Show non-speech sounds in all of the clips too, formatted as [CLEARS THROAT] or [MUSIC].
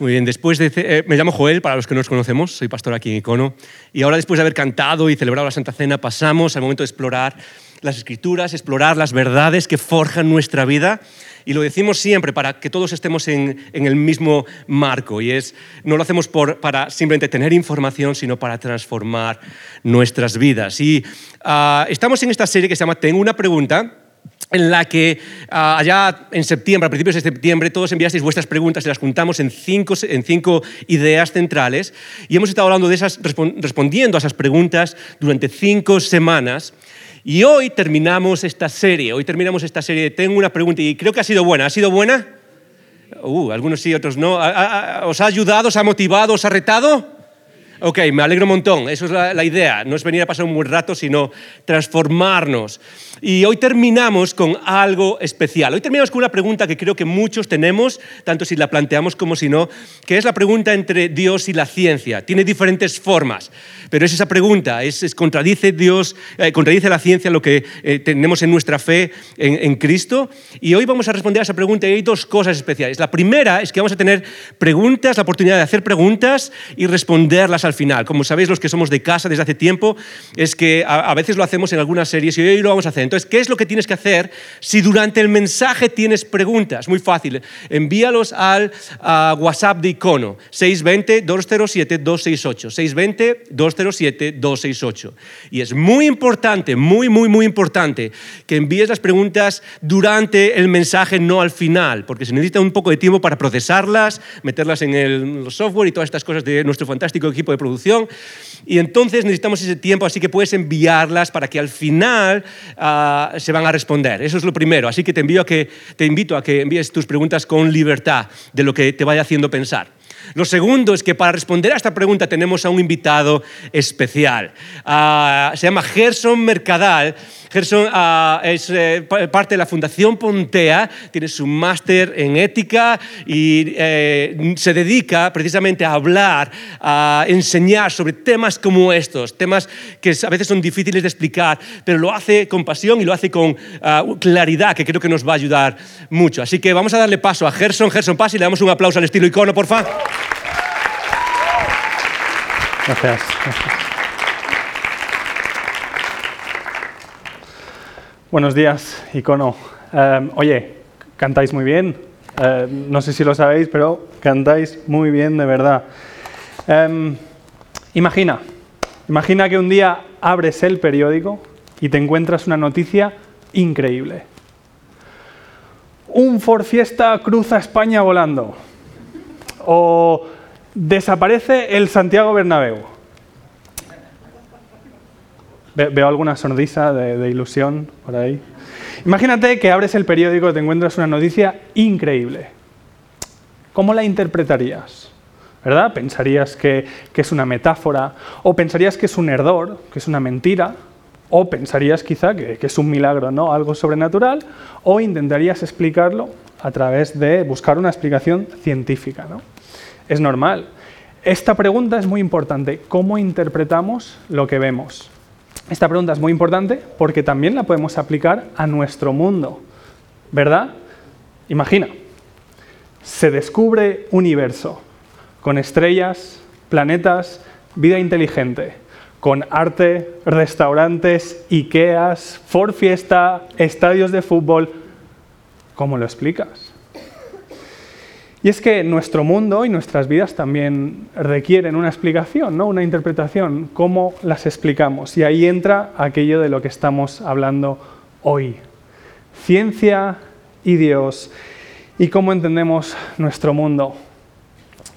Muy bien, después de... eh, me llamo Joel, para los que no nos conocemos, soy pastor aquí en Icono. Y ahora después de haber cantado y celebrado la Santa Cena, pasamos al momento de explorar las escrituras, explorar las verdades que forjan nuestra vida. Y lo decimos siempre para que todos estemos en, en el mismo marco. Y es, no lo hacemos por, para simplemente tener información, sino para transformar nuestras vidas. Y ah, estamos en esta serie que se llama Tengo una pregunta en la que ah, allá en septiembre, a principios de septiembre, todos enviasteis vuestras preguntas y las juntamos en cinco, en cinco ideas centrales y hemos estado hablando de esas, respon- respondiendo a esas preguntas durante cinco semanas. Y hoy terminamos esta serie, hoy terminamos esta serie Tengo una pregunta y creo que ha sido buena. ¿Ha sido buena? Uh, algunos sí, otros no. ¿Ha- ha- ha- ¿Os ha ayudado, os ha motivado, os ha retado? Ok, me alegro un montón. Eso es la, la idea. No es venir a pasar un buen rato, sino transformarnos. Y hoy terminamos con algo especial. Hoy terminamos con una pregunta que creo que muchos tenemos, tanto si la planteamos como si no, que es la pregunta entre Dios y la ciencia. Tiene diferentes formas, pero es esa pregunta. Es, es contradice Dios, eh, contradice la ciencia lo que eh, tenemos en nuestra fe en, en Cristo. Y hoy vamos a responder a esa pregunta y hay dos cosas especiales. La primera es que vamos a tener preguntas, la oportunidad de hacer preguntas y responderlas al final. Como sabéis los que somos de casa desde hace tiempo, es que a, veces lo hacemos en algunas series y hoy lo vamos a hacer. Entonces, ¿qué es lo que tienes que hacer si durante el mensaje tienes preguntas? Muy fácil. Envíalos al WhatsApp de Icono, 620-207-268. 620-207-268. Y es muy importante, muy, muy, muy importante que envíes las preguntas durante el mensaje, no al final, porque se necesita un poco de tiempo para procesarlas, meterlas en el software y todas estas cosas de nuestro fantástico equipo de producción. Y entonces necesitamos ese tiempo, así que puedes enviarlas para que al final ah, se van a responder. Eso es lo primero. Así que te, envío a que, te invito a que envíes tus preguntas con libertad de lo que te vaya haciendo pensar. Lo segundo es que para responder a esta pregunta tenemos a un invitado especial. Ah, se llama Gerson Mercadal. Gerson ah, es eh, pa- parte de la Fundación Pontea, tiene su máster en ética y eh, se dedica precisamente a hablar, a enseñar sobre temas como estos, temas que a veces son difíciles de explicar, pero lo hace con pasión y lo hace con ah, claridad, que creo que nos va a ayudar mucho. Así que vamos a darle paso a Gerson. Gerson, pasa y le damos un aplauso al estilo icono, por favor. Gracias. Buenos días, Icono. Eh, oye, cantáis muy bien. Eh, no sé si lo sabéis, pero cantáis muy bien, de verdad. Eh, imagina, imagina que un día abres el periódico y te encuentras una noticia increíble. Un Ford Fiesta cruza España volando. O desaparece el Santiago Bernabéu. Ve- Veo alguna sonrisa de, ilusión por ahí. Imagínate que abres el periódico y te encuentras una noticia increíble. ¿Cómo la interpretarías? ¿Verdad? ¿Pensarías que, que es una metáfora? ¿O pensarías que es un error, que es una mentira? ¿O pensarías quizá que, que es un milagro, ¿no? algo sobrenatural? ¿O intentarías explicarlo a través de buscar una explicación científica? ¿no? Es normal. Esta pregunta es muy importante. ¿Cómo interpretamos lo que vemos? Esta pregunta es muy importante porque también la podemos aplicar a nuestro mundo, ¿verdad? Imagina, se descubre universo con estrellas, planetas, vida inteligente, con arte, restaurantes, Ikeas, Ford Fiesta, estadios de fútbol. ¿Cómo lo explicas? Y es que nuestro mundo y nuestras vidas también requieren una explicación, ¿no? una interpretación, cómo las explicamos. Y ahí entra aquello de lo que estamos hablando hoy. Ciencia y Dios y cómo entendemos nuestro mundo.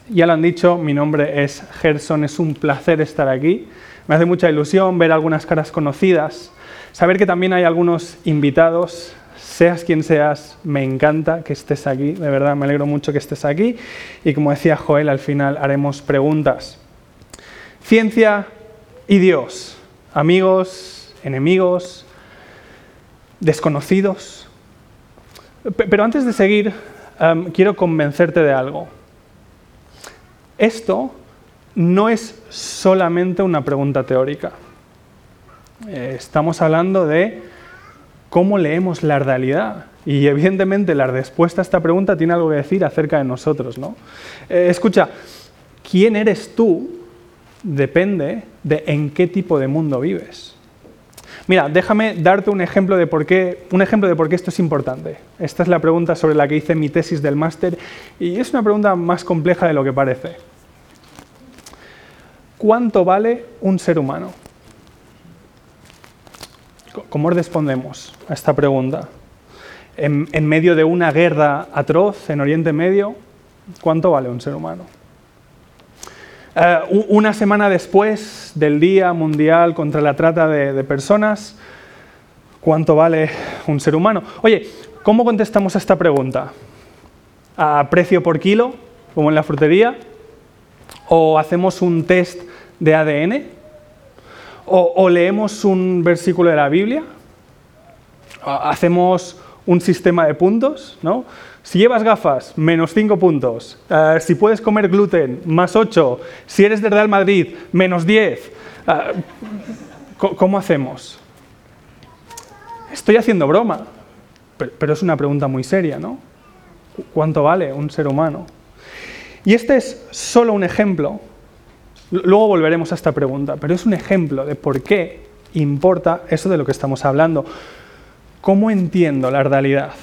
Ya lo han dicho, mi nombre es Gerson, es un placer estar aquí. Me hace mucha ilusión ver algunas caras conocidas, saber que también hay algunos invitados seas quien seas, me encanta que estés aquí, de verdad me alegro mucho que estés aquí y como decía Joel, al final haremos preguntas. Ciencia y Dios, amigos, enemigos, desconocidos. Pero antes de seguir, quiero convencerte de algo. Esto no es solamente una pregunta teórica. Eh, estamos hablando de cómo leemos la realidad. Y evidentemente la respuesta a esta pregunta tiene algo que decir acerca de nosotros. ¿no? Eh, escucha, ¿quién eres tú? Depende de en qué tipo de mundo vives. Mira, déjame darte un ejemplo, de por qué, un ejemplo de por qué esto es importante. Esta es la pregunta sobre la que hice mi tesis del máster y es una pregunta más compleja de lo que parece. ¿Cuánto vale un ser humano? ¿Cómo respondemos a esta pregunta? En, medio de una guerra atroz en Oriente Medio, ¿cuánto vale un ser humano? Uh, una semana después del Día Mundial contra la Trata de, de, Personas, ¿cuánto vale un ser humano? Oye, ¿cómo contestamos a esta pregunta? ¿A precio por kilo, como en la frutería? ¿O hacemos un test de ADN? ¿O, leemos un versículo de la Biblia? ¿Hacemos un sistema de puntos? ¿no? Si llevas gafas, menos 5 puntos. Uh, si puedes comer gluten, más 8. Si eres de Real Madrid, menos 10. Uh, ¿Cómo hacemos? Estoy haciendo broma, pero, es una pregunta muy seria, ¿no? ¿Cuánto vale un ser humano? Y este es solo un ejemplo. Luego volveremos a esta pregunta, pero es un ejemplo de por qué importa eso de lo que estamos hablando. ¿Cómo entiendo la realidad?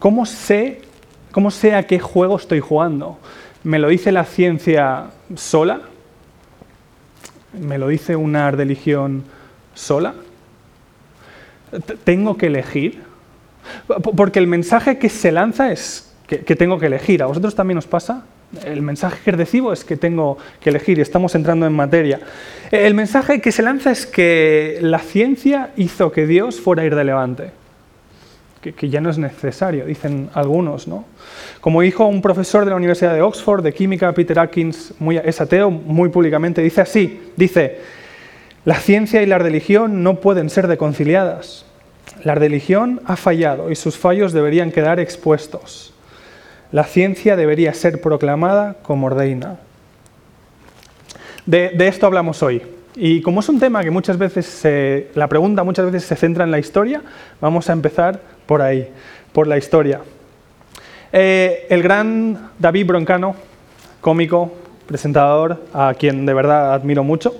¿Cómo sé, ¿Cómo sé a qué juego estoy jugando? ¿Me lo dice la ciencia sola? ¿Me lo dice una religión sola? ¿Tengo que elegir? Porque el mensaje que se lanza es que, que, tengo que elegir. ¿A vosotros también os pasa? El mensaje que recibo es que tengo que elegir y estamos entrando en materia. El mensaje que se lanza es que la ciencia hizo que Dios fuera irrelevante que, que, ya no es necesario, dicen algunos. ¿no? Como dijo un profesor de la Universidad de Oxford de química, Peter Atkins, muy, es ateo, muy públicamente, dice así, dice, la ciencia y la religión no pueden ser reconciliadas. La religión ha fallado y sus fallos deberían quedar expuestos. La ciencia debería ser proclamada como reina. De, esto hablamos hoy. Y como es un tema que muchas veces, se, la pregunta muchas veces se centra en la historia, vamos a empezar por ahí, por la historia. Eh, el gran David Broncano, cómico, presentador, a quien de verdad admiro mucho.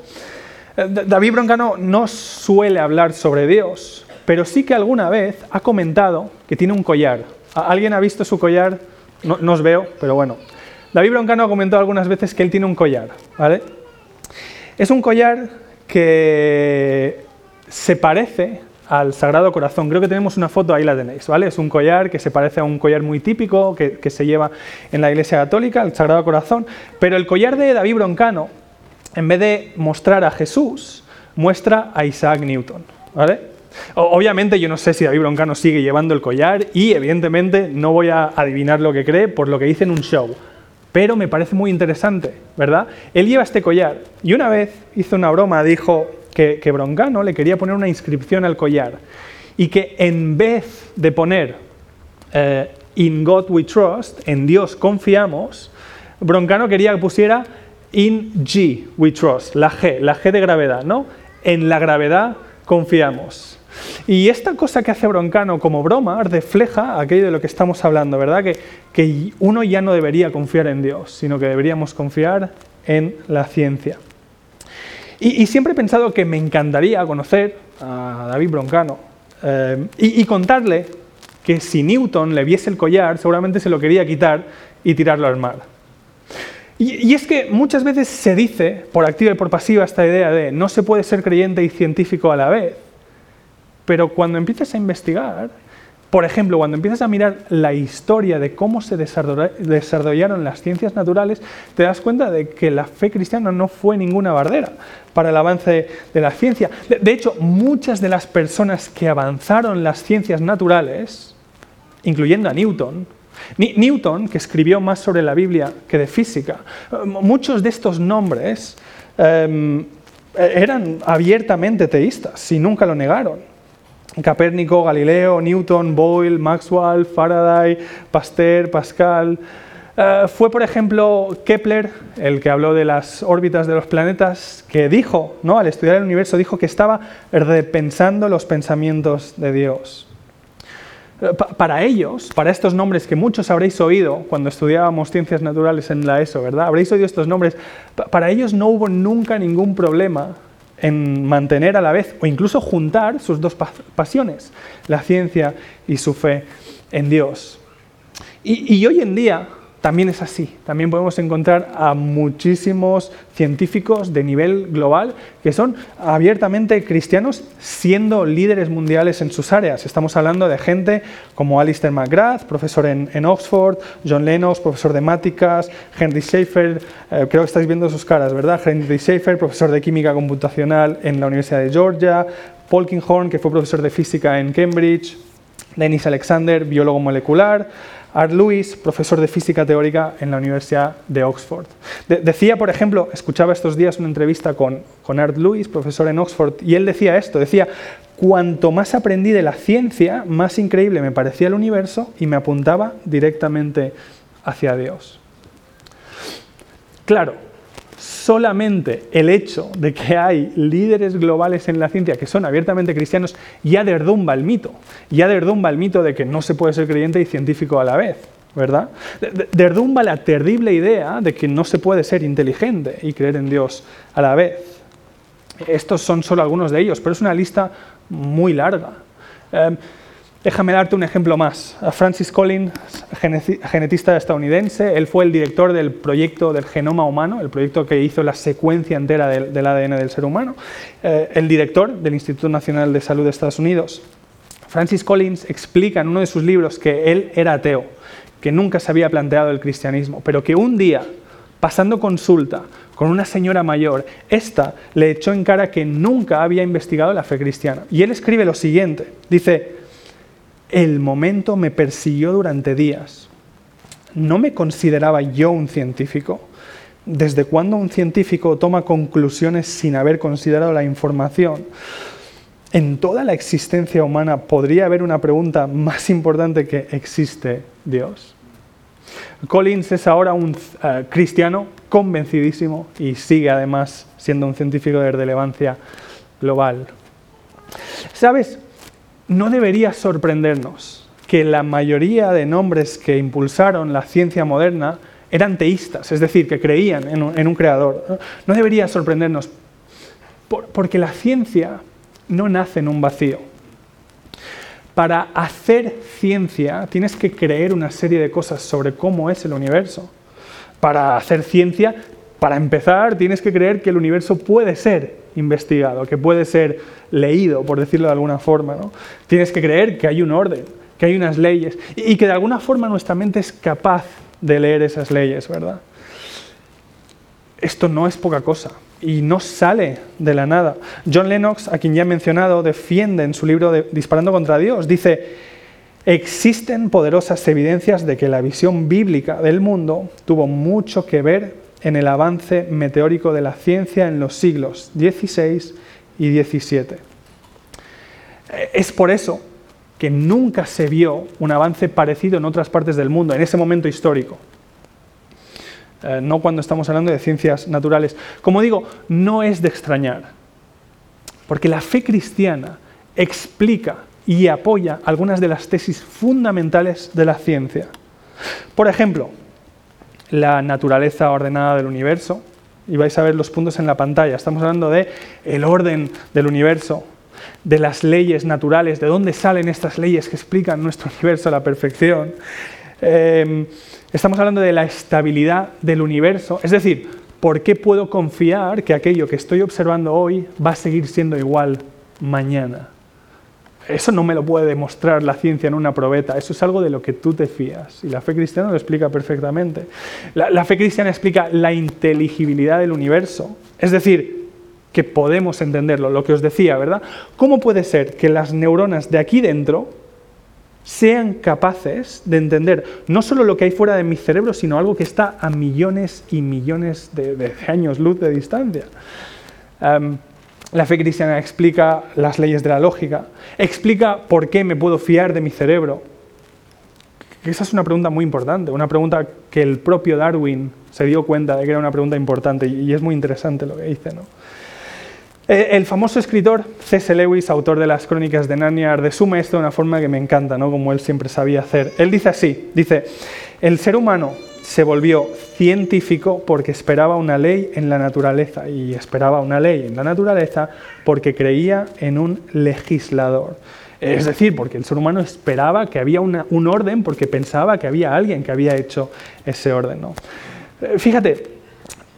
Eh, David Broncano no suele hablar sobre Dios, pero sí que alguna vez ha comentado que tiene un collar. ¿Alguien ha visto su collar? No, no os veo, pero bueno. David Broncano ha comentado algunas veces que él tiene un collar, ¿vale? Es un collar que se parece al Sagrado Corazón. Creo que tenemos una foto, ahí la tenéis, ¿vale? Es un collar que se parece a un collar muy típico que, que, se lleva en la Iglesia Católica, el Sagrado Corazón. Pero el collar de David Broncano, en vez de mostrar a Jesús, muestra a Isaac Newton, ¿vale? Obviamente yo no sé si David Broncano sigue llevando el collar y evidentemente no voy a adivinar lo que cree por lo que dice en un show. Pero me parece muy interesante, ¿verdad? Él lleva este collar y una vez hizo una broma, dijo, que, que, Broncano le quería poner una inscripción al collar y que en vez de poner eh, In God we trust, en Dios confiamos, Broncano quería que pusiera In G we trust, la G, la G de gravedad, ¿no? En la gravedad confiamos. Y esta cosa que hace Broncano como broma refleja aquello de lo que estamos hablando, ¿verdad? Que, uno ya no debería confiar en Dios, sino que deberíamos confiar en la ciencia. Y, siempre he pensado que me encantaría conocer a David Broncano eh, y, y, contarle que si Newton le viese el collar, seguramente se lo quería quitar y tirarlo al mar. Y, es que muchas veces se dice, por activa y por pasiva, esta idea de no se puede ser creyente y científico a la vez. Pero cuando empiezas a investigar, por ejemplo, cuando empiezas a mirar la historia de cómo se desarrollaron las ciencias naturales, te das cuenta de que la fe cristiana no fue ninguna bardera para el avance de la ciencia. De, hecho, muchas de las personas que avanzaron las ciencias naturales, incluyendo a Newton, Newton, que escribió más sobre la Biblia que de física, muchos de estos nombres em, eran abiertamente teístas y nunca lo negaron. Capérnico, Galileo, Newton, Boyle, Maxwell, Faraday, Pasteur, Pascal. Eh, fue, por ejemplo, Kepler, el que habló de las órbitas de los planetas, que dijo, ¿no? al estudiar el universo, dijo que estaba repensando los pensamientos de Dios. Eh, para ellos, para estos nombres que muchos habréis oído cuando estudiábamos ciencias naturales en la ESO, ¿verdad? Habréis oído estos nombres. Para ellos no hubo nunca ningún problema en mantener a la vez o incluso juntar sus dos pasiones, la ciencia y su fe en Dios. Y, hoy en día también es así. También podemos encontrar a muchísimos científicos de nivel global que son abiertamente cristianos siendo líderes mundiales en sus áreas. Estamos hablando de gente como Alistair McGrath, profesor en, Oxford, John Lennox, profesor de matemáticas, Henry Schaefer, eh, creo que estáis viendo sus caras, ¿verdad? Henry Schaefer, profesor de química computacional en la Universidad de Georgia, Paul Kinghorn, que fue profesor de física en Cambridge, Dennis Alexander, biólogo molecular, Art Lewis, profesor de física teórica en la Universidad de Oxford. decía, por ejemplo, escuchaba estos días una entrevista con, con Art Lewis, profesor en Oxford, y él decía esto, decía, cuanto más aprendí de la ciencia, más increíble me parecía el universo y me apuntaba directamente hacia Dios. Claro, solamente el hecho de que hay líderes globales en la ciencia que son abiertamente cristianos ya derrumba el mito, ya derrumba el mito de que no se puede ser creyente y científico a la vez. ¿verdad? Derrumba la terrible idea de que no se puede ser inteligente y creer en Dios a la vez. Estos son solo algunos de ellos, pero es una lista muy larga. Em, Déjame darte un ejemplo más. Francis Collins, genetista estadounidense, él fue el director del proyecto del genoma humano, el proyecto que hizo la secuencia entera del, ADN del ser humano, eh, el director del Instituto Nacional de Salud de Estados Unidos. Francis Collins explica en uno de sus libros que él era ateo, que nunca se había planteado el cristianismo, pero que un día, pasando consulta con una señora mayor, esta le echó en cara que nunca había investigado la fe cristiana. Y él escribe lo siguiente, dice, el momento me persiguió durante días. No me consideraba yo un científico. ¿Desde cuándo un científico toma conclusiones sin haber considerado la información? En toda la existencia humana podría haber una pregunta más importante que ¿existe Dios? Collins es ahora un eh, cristiano convencidísimo y sigue además siendo un científico de relevancia global. ¿Sabes? No debería sorprendernos que la mayoría de nombres que impulsaron la ciencia moderna eran teístas, es decir, que creían en un, creador. No debería sorprendernos, porque la ciencia no nace en un vacío. Para hacer ciencia tienes que creer una serie de cosas sobre cómo es el universo. Para hacer ciencia, para empezar, tienes que creer que el universo puede ser investigado, que puede ser leído, por decirlo de alguna forma. ¿no? Tienes que creer que hay un orden, que hay unas leyes y que de alguna forma nuestra mente es capaz de leer esas leyes, ¿verdad? Esto no es poca cosa y no sale de la nada. John Lennox, a quien ya he mencionado, defiende en su libro Disparando contra Dios, dice, existen poderosas evidencias de que la visión bíblica del mundo tuvo mucho que ver en el avance meteórico de la ciencia en los siglos XVI y XVII. Es por eso que nunca se vio un avance parecido en otras partes del mundo, en ese momento histórico. Eh, no cuando estamos hablando de ciencias naturales. Como digo, no es de extrañar, porque la fe cristiana explica y apoya algunas de las tesis fundamentales de la ciencia. Por ejemplo, la naturaleza ordenada del universo, y vais a ver los puntos en la pantalla. Estamos hablando de el orden del universo, de las leyes naturales, de dónde salen estas leyes que explican nuestro [LAUGHS] universo a la perfección. Em, estamos hablando de la estabilidad del universo, es decir, ¿por qué puedo confiar que aquello que estoy observando hoy va a seguir siendo igual mañana? Eso no me lo puede demostrar la ciencia en una probeta, eso es algo de lo que tú te fías. Y la fe cristiana lo explica perfectamente. La, fe cristiana explica la inteligibilidad del universo, es decir, que podemos entenderlo, lo que os decía, ¿verdad? ¿Cómo puede ser que las neuronas de aquí dentro sean capaces de entender no solo lo que hay fuera de mi cerebro, sino algo que está a millones y millones de, años luz de distancia. Em, la fe cristiana explica las leyes de la lógica, explica por qué me puedo fiar de mi cerebro. Esa es una pregunta muy importante, una pregunta que el propio Darwin se dio cuenta de que era una pregunta importante y es muy interesante lo que dice. ¿no? Eh, el famoso escritor C.S. Lewis, autor de las crónicas de Narnia, resume esto de una forma que me encanta, ¿no? como él siempre sabía hacer. Él dice así, dice, el ser humano se volvió científico porque esperaba una ley en la naturaleza y esperaba una ley en la naturaleza porque creía en un legislador. Es decir, porque el ser humano esperaba que había un orden porque pensaba que había alguien que había hecho ese orden. ¿no? Eh, fíjate,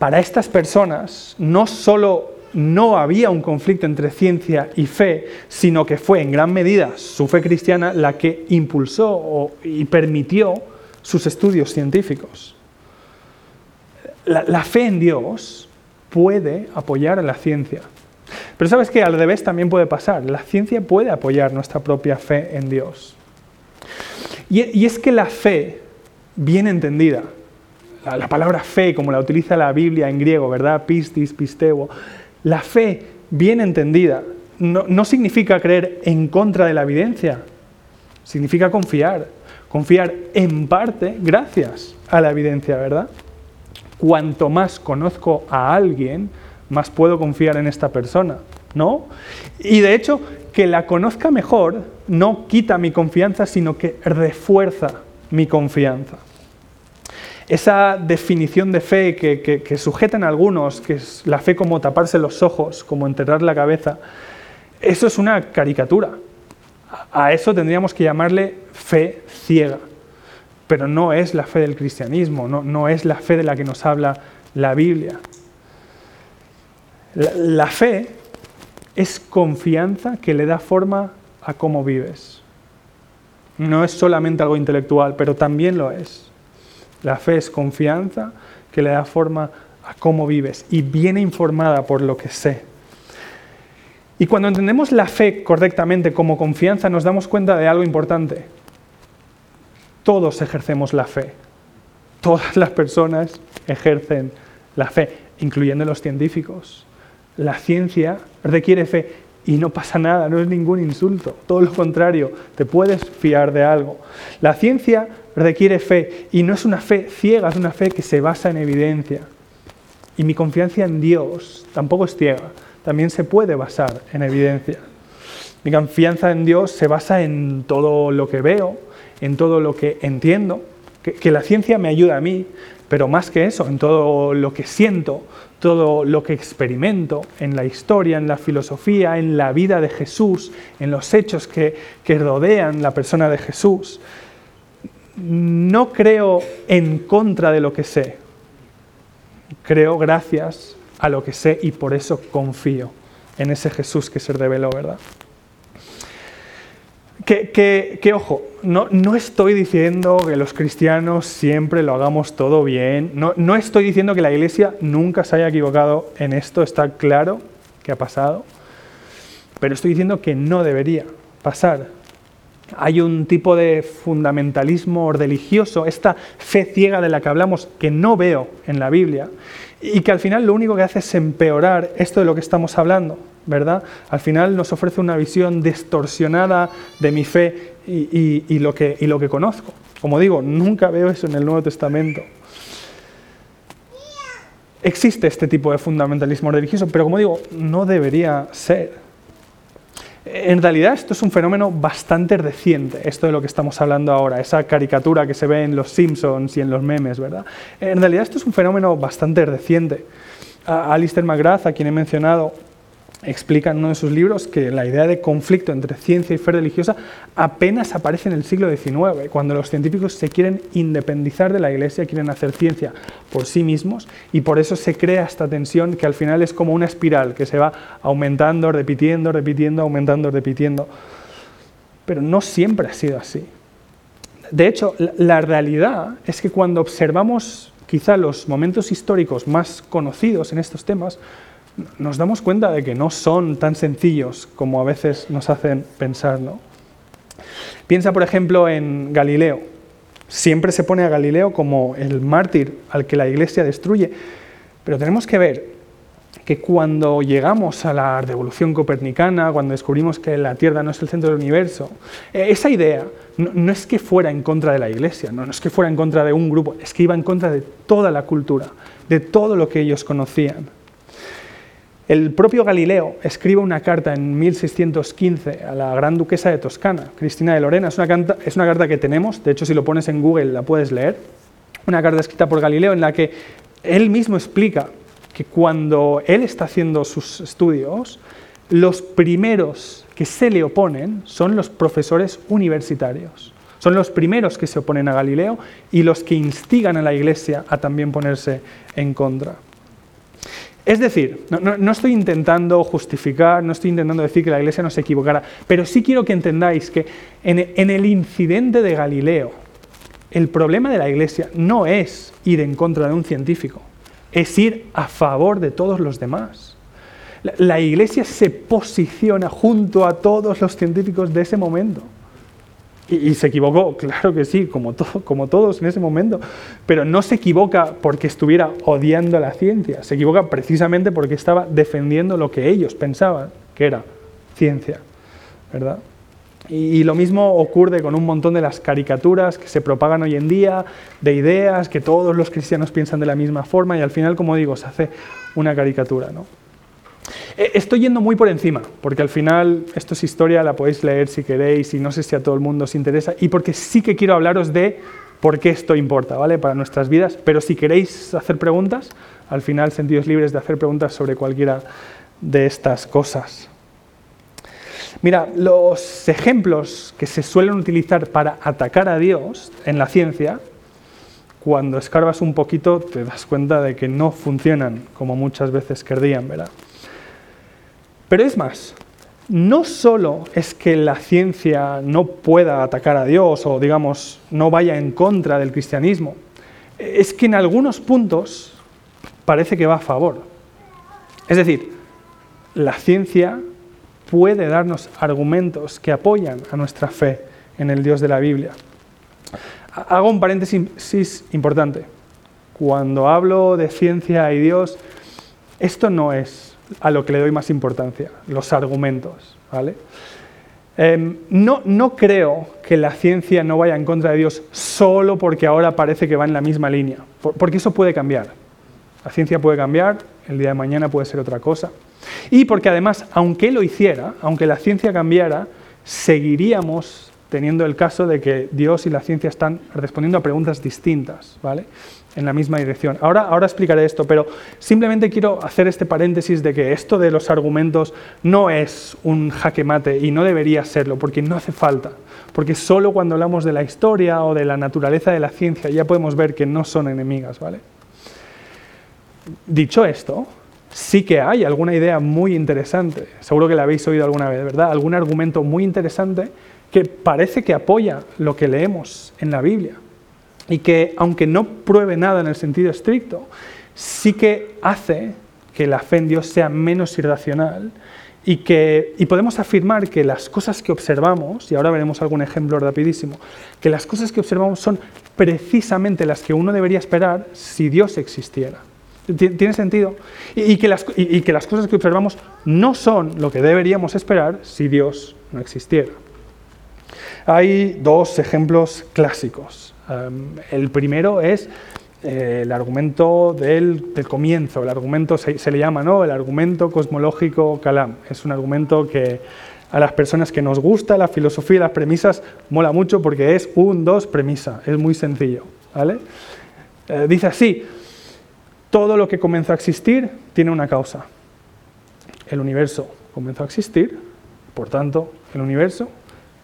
para estas personas no solo no había un conflicto entre ciencia y fe, sino que fue en gran medida su fe cristiana la que impulsó y permitió sus estudios científicos. La, fe en Dios puede apoyar a la ciencia. Pero sabes que al revés también puede pasar. La ciencia puede apoyar nuestra propia fe en Dios. Y, es que la fe, bien entendida, la, la, palabra fe, como la utiliza la Biblia en griego, ¿verdad? Pistis, pisteo, la fe bien entendida no, significa creer en contra de la evidencia, significa confiar, confiar en parte gracias a la evidencia, ¿verdad? Cuanto más conozco a alguien, más puedo confiar en esta persona, ¿no? Y de hecho, que la conozca mejor no quita mi confianza, sino que refuerza mi confianza esa definición de fe que, sujetan algunos, que es la fe como taparse los ojos, como enterrar la cabeza, eso es una caricatura. A eso tendríamos que llamarle fe ciega. Pero no es la fe del cristianismo, no, no es la fe de la que nos habla la Biblia. la fe es confianza que le da forma a cómo vives. No es solamente algo intelectual, pero también lo es. La fe es confianza que le da forma a cómo vives y viene informada por lo que sé. Y cuando entendemos la fe correctamente como confianza nos damos cuenta de algo importante. Todos ejercemos la fe. Todas las personas ejercen la fe, incluyendo los científicos. La ciencia requiere fe y no pasa nada, no es ningún insulto. Todo lo contrario, te puedes fiar de algo. La ciencia requiere fe y no es una fe ciega, es una fe que se basa en evidencia. Y mi confianza en Dios tampoco es ciega, también se puede basar en evidencia. Mi confianza en Dios se basa en todo lo que veo, en todo lo que entiendo, que, la ciencia me ayuda a mí, pero más que eso, en todo lo que siento, todo lo que experimento, en la historia, en la filosofía, en la vida de Jesús, en los hechos que, que rodean la persona de Jesús no creo en contra de lo que sé, creo gracias a lo que sé y por eso confío en ese Jesús que se reveló, ¿verdad? Que, ojo, no, no, estoy diciendo que los cristianos siempre lo hagamos todo bien, no, no estoy diciendo que la iglesia nunca se haya equivocado en esto, está claro que ha pasado, pero estoy diciendo que no debería pasar. Hay un tipo de fundamentalismo religioso, esta fe ciega de la que hablamos, que no veo en la Biblia, y que al final lo único que hace es empeorar esto de lo que estamos hablando, ¿verdad? Al final nos ofrece una visión distorsionada de mi fe y, lo, que, y lo que conozco. Como digo, nunca veo eso en el Nuevo Testamento. Existe este tipo de fundamentalismo religioso, pero como digo, no debería ser. En realidad esto es un fenómeno bastante reciente, esto de lo que estamos hablando ahora, esa caricatura que se ve en los Simpsons y en los memes, ¿verdad? En realidad esto es un fenómeno bastante reciente. Alistair McGrath, a quien he mencionado, explica en uno de sus libros que la idea de conflicto entre ciencia y fe religiosa apenas aparece en el siglo XIX, cuando los científicos se quieren independizar de la Iglesia, quieren hacer ciencia por sí mismos y por eso se crea esta tensión que al final es como una espiral que se va aumentando, repitiendo, repitiendo, aumentando, repitiendo. Pero no siempre ha sido así. De hecho, la realidad es que cuando observamos quizá los momentos históricos más conocidos en estos temas, nos damos cuenta de que no son tan sencillos como a veces nos hacen pensar. Piensa, por ejemplo, en Galileo. Siempre se pone a Galileo como el mártir al que la iglesia destruye. Pero tenemos que ver que cuando llegamos a la revolución copernicana, cuando descubrimos que la Tierra no es el centro del universo, eh, esa idea no, es que fuera en contra de la iglesia, no, no es que fuera en contra de un grupo, es que iba en contra de toda la cultura, de todo lo que ellos conocían. El propio Galileo escribe una carta en 1615 a la gran duquesa de Toscana, Cristina de Lorena. Es una, carta, es una carta que tenemos, de hecho si lo pones en Google la puedes leer. Una carta escrita por Galileo en la que él mismo explica que cuando él está haciendo sus estudios, los primeros que se le oponen son los profesores universitarios. Son los primeros que se oponen a Galileo y los que instigan a la iglesia a también ponerse en contra. Es decir, no, estoy intentando justificar, no estoy intentando decir que la iglesia no se equivocara, pero sí quiero que entendáis que en, el incidente de Galileo, el problema de la iglesia no es ir en contra de un científico, es ir a favor de todos los demás. la iglesia se posiciona junto a todos los científicos de ese momento. Y, se equivocó, claro que sí, como, como todos en ese momento, pero no se equivoca porque estuviera odiando la ciencia, se equivoca precisamente porque estaba defendiendo lo que ellos pensaban que era ciencia, ¿verdad? Y, lo mismo ocurre con un montón de las caricaturas que se propagan hoy en día, de ideas que todos los cristianos piensan de la misma forma y al final, como digo, se hace una caricatura, ¿no? Eh, estoy yendo muy por encima, porque al final esto es historia, la podéis leer si queréis y no sé si a todo el mundo os interesa, y porque sí que quiero hablaros de por qué esto importa, ¿vale? Para nuestras vidas, pero si queréis hacer preguntas, al final sentidos libres de hacer preguntas sobre cualquiera de estas cosas. Mira, los ejemplos que se suelen utilizar para atacar a Dios en la ciencia, cuando escarbas un poquito te das cuenta de que no funcionan como muchas veces querrían, ¿verdad? Pero es más, no solo es que la ciencia no pueda atacar a Dios o, digamos, no vaya en contra del cristianismo, es que en algunos puntos parece que va a favor. Es decir, la ciencia puede darnos argumentos que apoyan a nuestra fe en el Dios de la Biblia. Hago un paréntesis importante. Cuando hablo de ciencia y Dios, esto no es a lo que le doy más importancia, los argumentos. ¿vale? Em, no, no creo que la ciencia no vaya en contra de Dios solo porque ahora parece que va en la misma línea, porque eso puede cambiar. La ciencia puede cambiar, el día de mañana puede ser otra cosa. Y porque además, aunque lo hiciera, aunque la ciencia cambiara, seguiríamos teniendo el caso de que Dios y la ciencia están respondiendo a preguntas distintas, ¿vale? En la misma dirección. Ahora, ahora explicaré esto, pero simplemente quiero hacer este paréntesis de que esto de los argumentos no es un jaque mate y no debería serlo, porque no hace falta. Porque solo cuando hablamos de la historia o de la naturaleza de la ciencia ya podemos ver que no son enemigas, ¿vale? Dicho esto, sí que hay alguna idea muy interesante, seguro que la habéis oído alguna vez, ¿verdad? Algún argumento muy interesante que parece que apoya lo que leemos en la Biblia y que, aunque no pruebe nada en el sentido estricto, sí que hace que la fe en Dios sea menos irracional y, que, y podemos afirmar que las cosas que observamos, y ahora veremos algún ejemplo rapidísimo, que las cosas que observamos son precisamente las que uno debería esperar si Dios existiera. ¿Tiene sentido? Y, que las, y que las cosas que observamos no son lo que deberíamos esperar si Dios no existiera. Hay dos ejemplos clásicos. Em, el primero es eh, el argumento del, comienzo, el argumento se, le llama, ¿no? El argumento cosmológico Kalam. Es un argumento que a las personas que nos gusta la filosofía y las premisas mola mucho porque es un, dos, premisa. Es muy sencillo, ¿vale? Eh, dice así, todo lo que comenzó a existir tiene una causa. El universo comenzó a existir, por tanto, el universo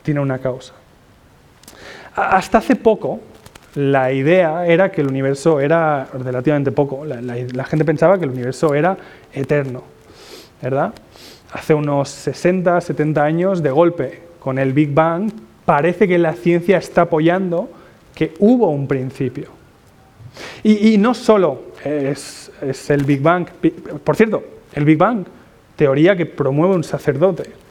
tiene una causa. Hasta hace poco, la idea era que el universo era relativamente poco. La, gente pensaba que el universo era eterno, ¿verdad? Hace unos 60, 70 años, de golpe, con el Big Bang, parece que la ciencia está apoyando que hubo un principio. Y, no solo es, es el Big Bang, por cierto, el Big Bang, teoría que promueve un sacerdote.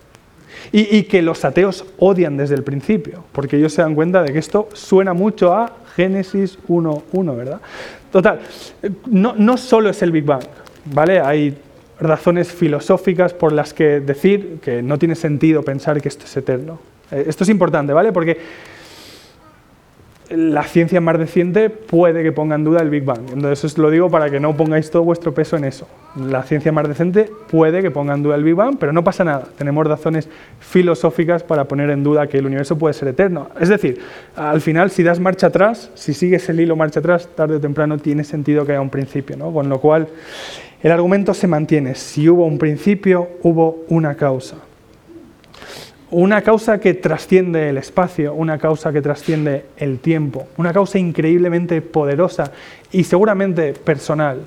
Y, que los ateos odian desde el principio, porque ellos se dan cuenta de que esto suena mucho a Génesis 1.1, ¿verdad? Total, no, no solo es el Big Bang, ¿vale? Hay razones filosóficas por las que decir que no tiene sentido pensar que esto es eterno. Eh, esto es importante, ¿vale? Porque la ciencia más reciente puede que ponga en duda el Big Bang. Entonces os lo digo para que no pongáis todo vuestro peso en eso. La ciencia más reciente puede que ponga en duda el Big Bang, pero no pasa nada. Tenemos razones filosóficas para poner en duda que el universo puede ser eterno. Es decir, al final, si das marcha atrás, si sigues el hilo marcha atrás, tarde o temprano tiene sentido que haya un principio. ¿no? Con lo cual, el argumento se mantiene. Si hubo un principio, hubo una causa una causa que trasciende el espacio, una causa que trasciende el tiempo, una causa increíblemente poderosa y seguramente personal.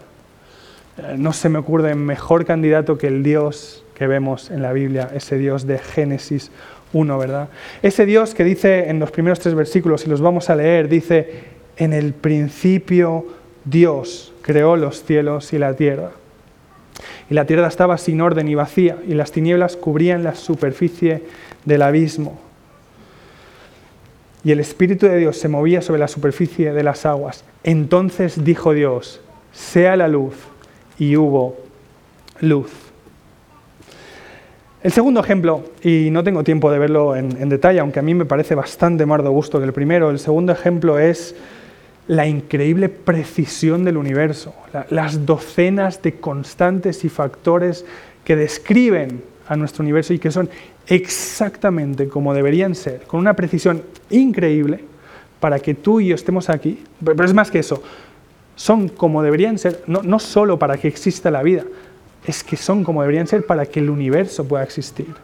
Eh, no se me ocurre mejor candidato que el Dios que vemos en la Biblia, ese Dios de Génesis 1, ¿verdad? Ese Dios que dice en los primeros tres versículos, y los vamos a leer, dice, en el principio Dios creó los cielos y la tierra. Y la tierra estaba sin orden y vacía, y las tinieblas cubrían la superficie del abismo. Y el Espíritu de Dios se movía sobre la superficie de las aguas. Entonces dijo Dios, sea la luz, y hubo luz. El segundo ejemplo, y no tengo tiempo de verlo en, detalle, aunque a mí me parece bastante más de gusto que el primero, el segundo ejemplo es la increíble precisión del universo, las docenas de constantes y factores que describen a nuestro universo y que son exactamente como deberían ser, con una precisión increíble, para que tú y yo estemos aquí. Pero es más que eso, son como deberían ser, no, no solo para que exista la vida, es que son como deberían ser para que el universo pueda existir.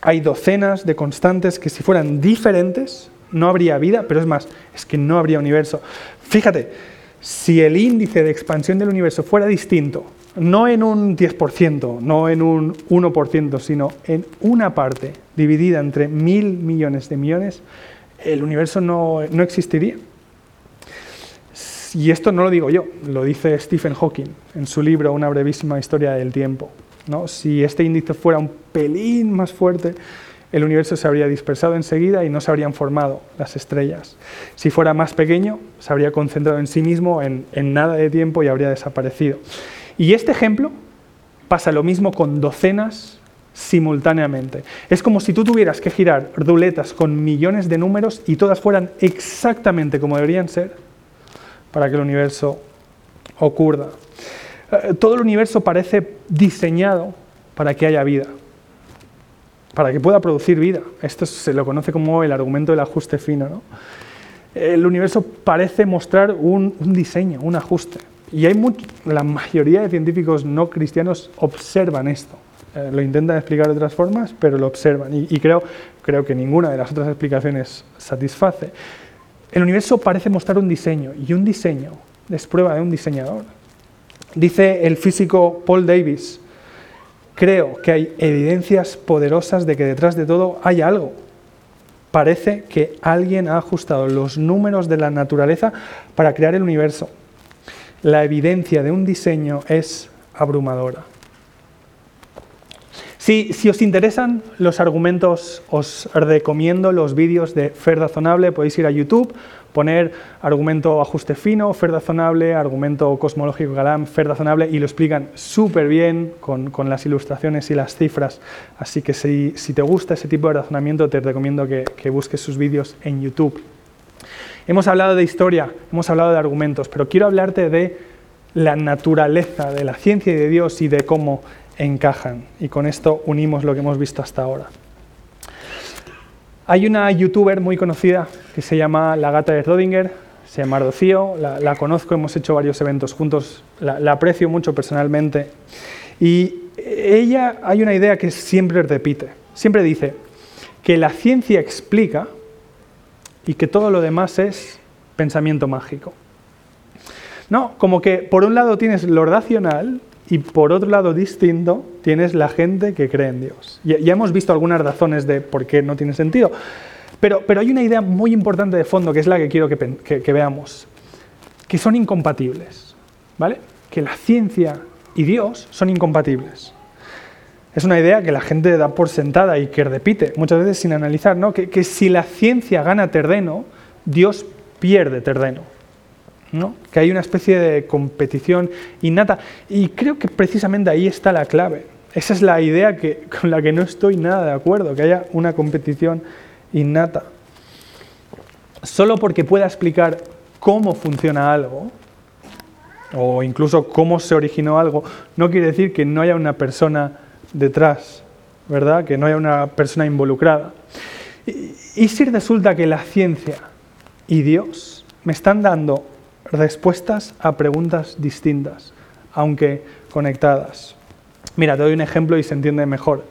hay docenas de constantes que si fueran diferentes, no habría vida, pero es más, es que no habría universo. Fíjate, si el índice de expansión del universo fuera distinto, no en un 10%, no en un 1%, sino en una parte dividida entre mil millones de millones, el universo no, existiría. Y esto no lo digo yo, lo dice Stephen Hawking en su libro Una brevísima historia del tiempo. ¿no? Si este índice fuera un pelín más fuerte, el universo se habría dispersado enseguida y no se habrían formado las estrellas. Si fuera más pequeño, se habría concentrado en sí mismo en nada de tiempo y habría desaparecido. Y este ejemplo pasa lo mismo con docenas simultáneamente. Es como si tú tuvieras que girar ruletas con millones de números y todas fueran exactamente como deberían ser para que el universo ocurra. Eh, todo el universo parece diseñado para que haya vida, para que pueda producir vida. Esto se lo conoce como el argumento del ajuste fino. El universo parece mostrar un diseño, un ajuste. Y hay la mayoría de científicos no cristianos observan esto. Eh, lo intentan explicar de otras formas, pero lo observan. Y, creo, creo que ninguna de las otras explicaciones satisface. El universo parece mostrar un diseño, y un diseño es prueba de un diseñador. Dice el físico Paul Davis, creo que hay evidencias poderosas de que detrás de todo hay algo. Parece que alguien ha ajustado los números de la naturaleza para crear el universo la evidencia de un diseño es abrumadora. Si, os interesan los argumentos, os recomiendo los vídeos de Fer Razonable. Podéis ir a YouTube, poner argumento ajuste fino, Fer Razonable, argumento cosmológico Galán, Fer Razonable, y lo explican súper bien con, las ilustraciones y las cifras. Así que si, te gusta ese tipo de razonamiento, te recomiendo que, que busques sus vídeos en YouTube. Hemos hablado de historia, hemos hablado de argumentos, pero quiero hablarte de la naturaleza de la ciencia y de Dios y de cómo encajan. Y con esto unimos lo que hemos visto hasta ahora. Hay una youtuber muy conocida que se llama La Gata de Rodinger, se llama Rocío, la, conozco, hemos hecho varios eventos juntos, la, la aprecio mucho personalmente. Y ella hay una idea que siempre repite, siempre dice que la ciencia explica y que todo lo demás es pensamiento mágico. No, como que por un lado tienes lo racional y por otro lado distinto tienes la gente que cree en Dios. Ya, hemos visto algunas razones de por qué no tiene sentido, pero, pero hay una idea muy importante de fondo que es la que quiero que, que veamos, que son incompatibles, ¿vale? Que la ciencia y Dios son incompatibles. Es una idea que la gente da por sentada y que repite muchas veces sin analizar, ¿no? que, que si la ciencia gana terreno, Dios pierde terreno. ¿no? Que hay una especie de competición innata. Y creo que precisamente ahí está la clave. Esa es la idea con la que no estoy nada de acuerdo, que haya una competición innata. Solo porque pueda explicar cómo funciona algo, o incluso cómo se originó algo, no quiere decir que no haya una persona detrás, ¿verdad? Que no haya una persona involucrada. Y, si resulta que la ciencia y Dios me están dando respuestas a preguntas distintas, aunque conectadas. Mira, te doy un ejemplo y se entiende mejor.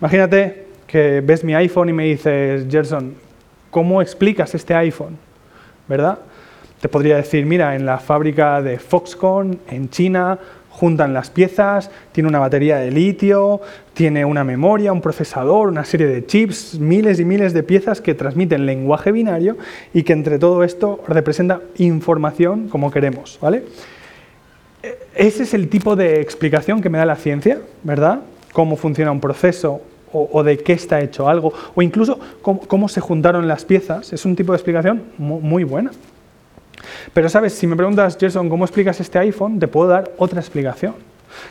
Imagínate que ves mi iPhone y me dices, Gerson, ¿cómo explicas este iPhone? ¿Verdad? Te podría decir, mira, en la fábrica de Foxconn, en China, juntan las piezas, tiene una batería de litio, tiene una memoria, un procesador, una serie de chips, miles y miles de piezas que transmiten lenguaje binario y que entre todo esto representa información como queremos, ¿vale? E, ese es el tipo de explicación que me da la ciencia, ¿verdad? Cómo funciona un proceso o, de qué está hecho algo, o incluso cómo, se juntaron las piezas, es un tipo de explicación muy buena. Pero sabes, si me preguntas, Jason, ¿cómo explicas este iPhone? Te puedo dar otra explicación.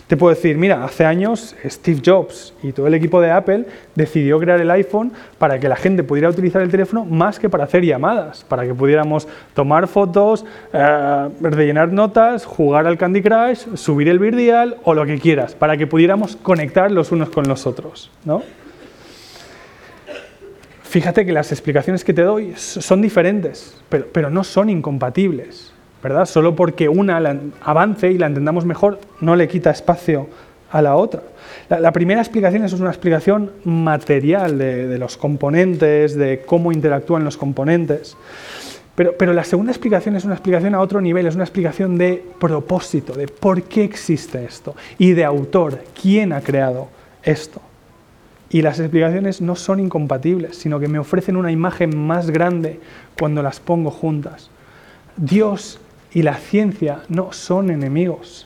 Te puedo decir, mira, hace años Steve Jobs y todo el equipo de Apple decidió crear el iPhone para que la gente pudiera utilizar el teléfono más que para hacer llamadas, para que pudiéramos tomar fotos, eh, rellenar notas, jugar al Candy Crush, subir el Virdial o lo que quieras, para que pudiéramos conectar los unos con los otros, ¿no? Fíjate que las explicaciones que te doy son diferentes, pero, no son incompatibles, ¿verdad? Solo porque una avance y la entendamos mejor no le quita espacio a la otra. La, primera explicación es una explicación material de, los componentes, de cómo interactúan los componentes. Pero, pero, la segunda explicación es una explicación a otro nivel, es una explicación de propósito, de por qué existe esto y de autor, quién ha creado esto. Y las explicaciones no son incompatibles, sino que me ofrecen una imagen más grande cuando las pongo juntas. Dios y la ciencia no son enemigos,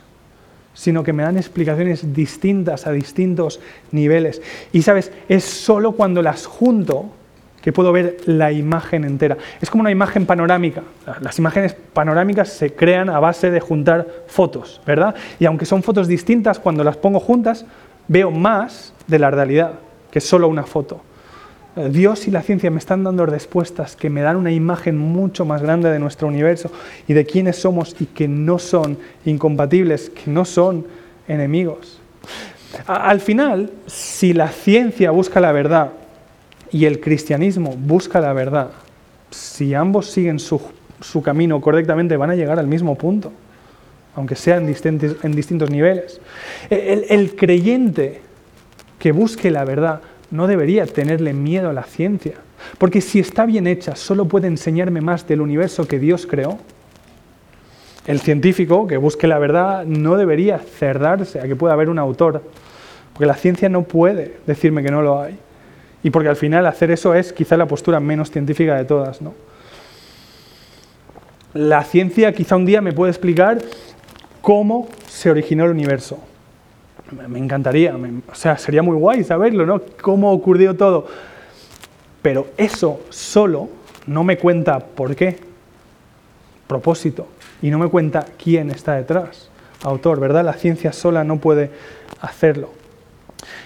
sino que me dan explicaciones distintas a distintos niveles. Y sabes, es solo cuando las junto que puedo ver la imagen entera. Es como una imagen panorámica. Las imágenes panorámicas se crean a base de juntar fotos, ¿verdad? Y aunque son fotos distintas, cuando las pongo juntas, veo más de la realidad que solo una foto. Eh, Dios y la ciencia me están dando respuestas que me dan una imagen mucho más grande de nuestro universo y de quiénes somos y que no son incompatibles, que no son enemigos. Al final, si la ciencia busca la verdad y el cristianismo busca la verdad, si ambos siguen su, camino correctamente, van a llegar al mismo punto, aunque sean distintos, en distintos niveles. el creyente que busque la verdad no debería tenerle miedo a la ciencia, porque si está bien hecha, solo puede enseñarme más del universo que Dios creó. El científico que busque la verdad no debería cerrarse a que pueda haber un autor, porque la ciencia no puede decirme que no lo hay. Y porque al final hacer eso es quizá la postura menos científica de todas. ¿no? La ciencia quizá un día me puede explicar cómo se originó el universo, me encantaría, o sea, sería muy guay saberlo, ¿no? Cómo ocurrió todo. Pero eso solo no me cuenta por qué, propósito, y no me cuenta quién está detrás, autor, ¿verdad? La ciencia sola no puede hacerlo.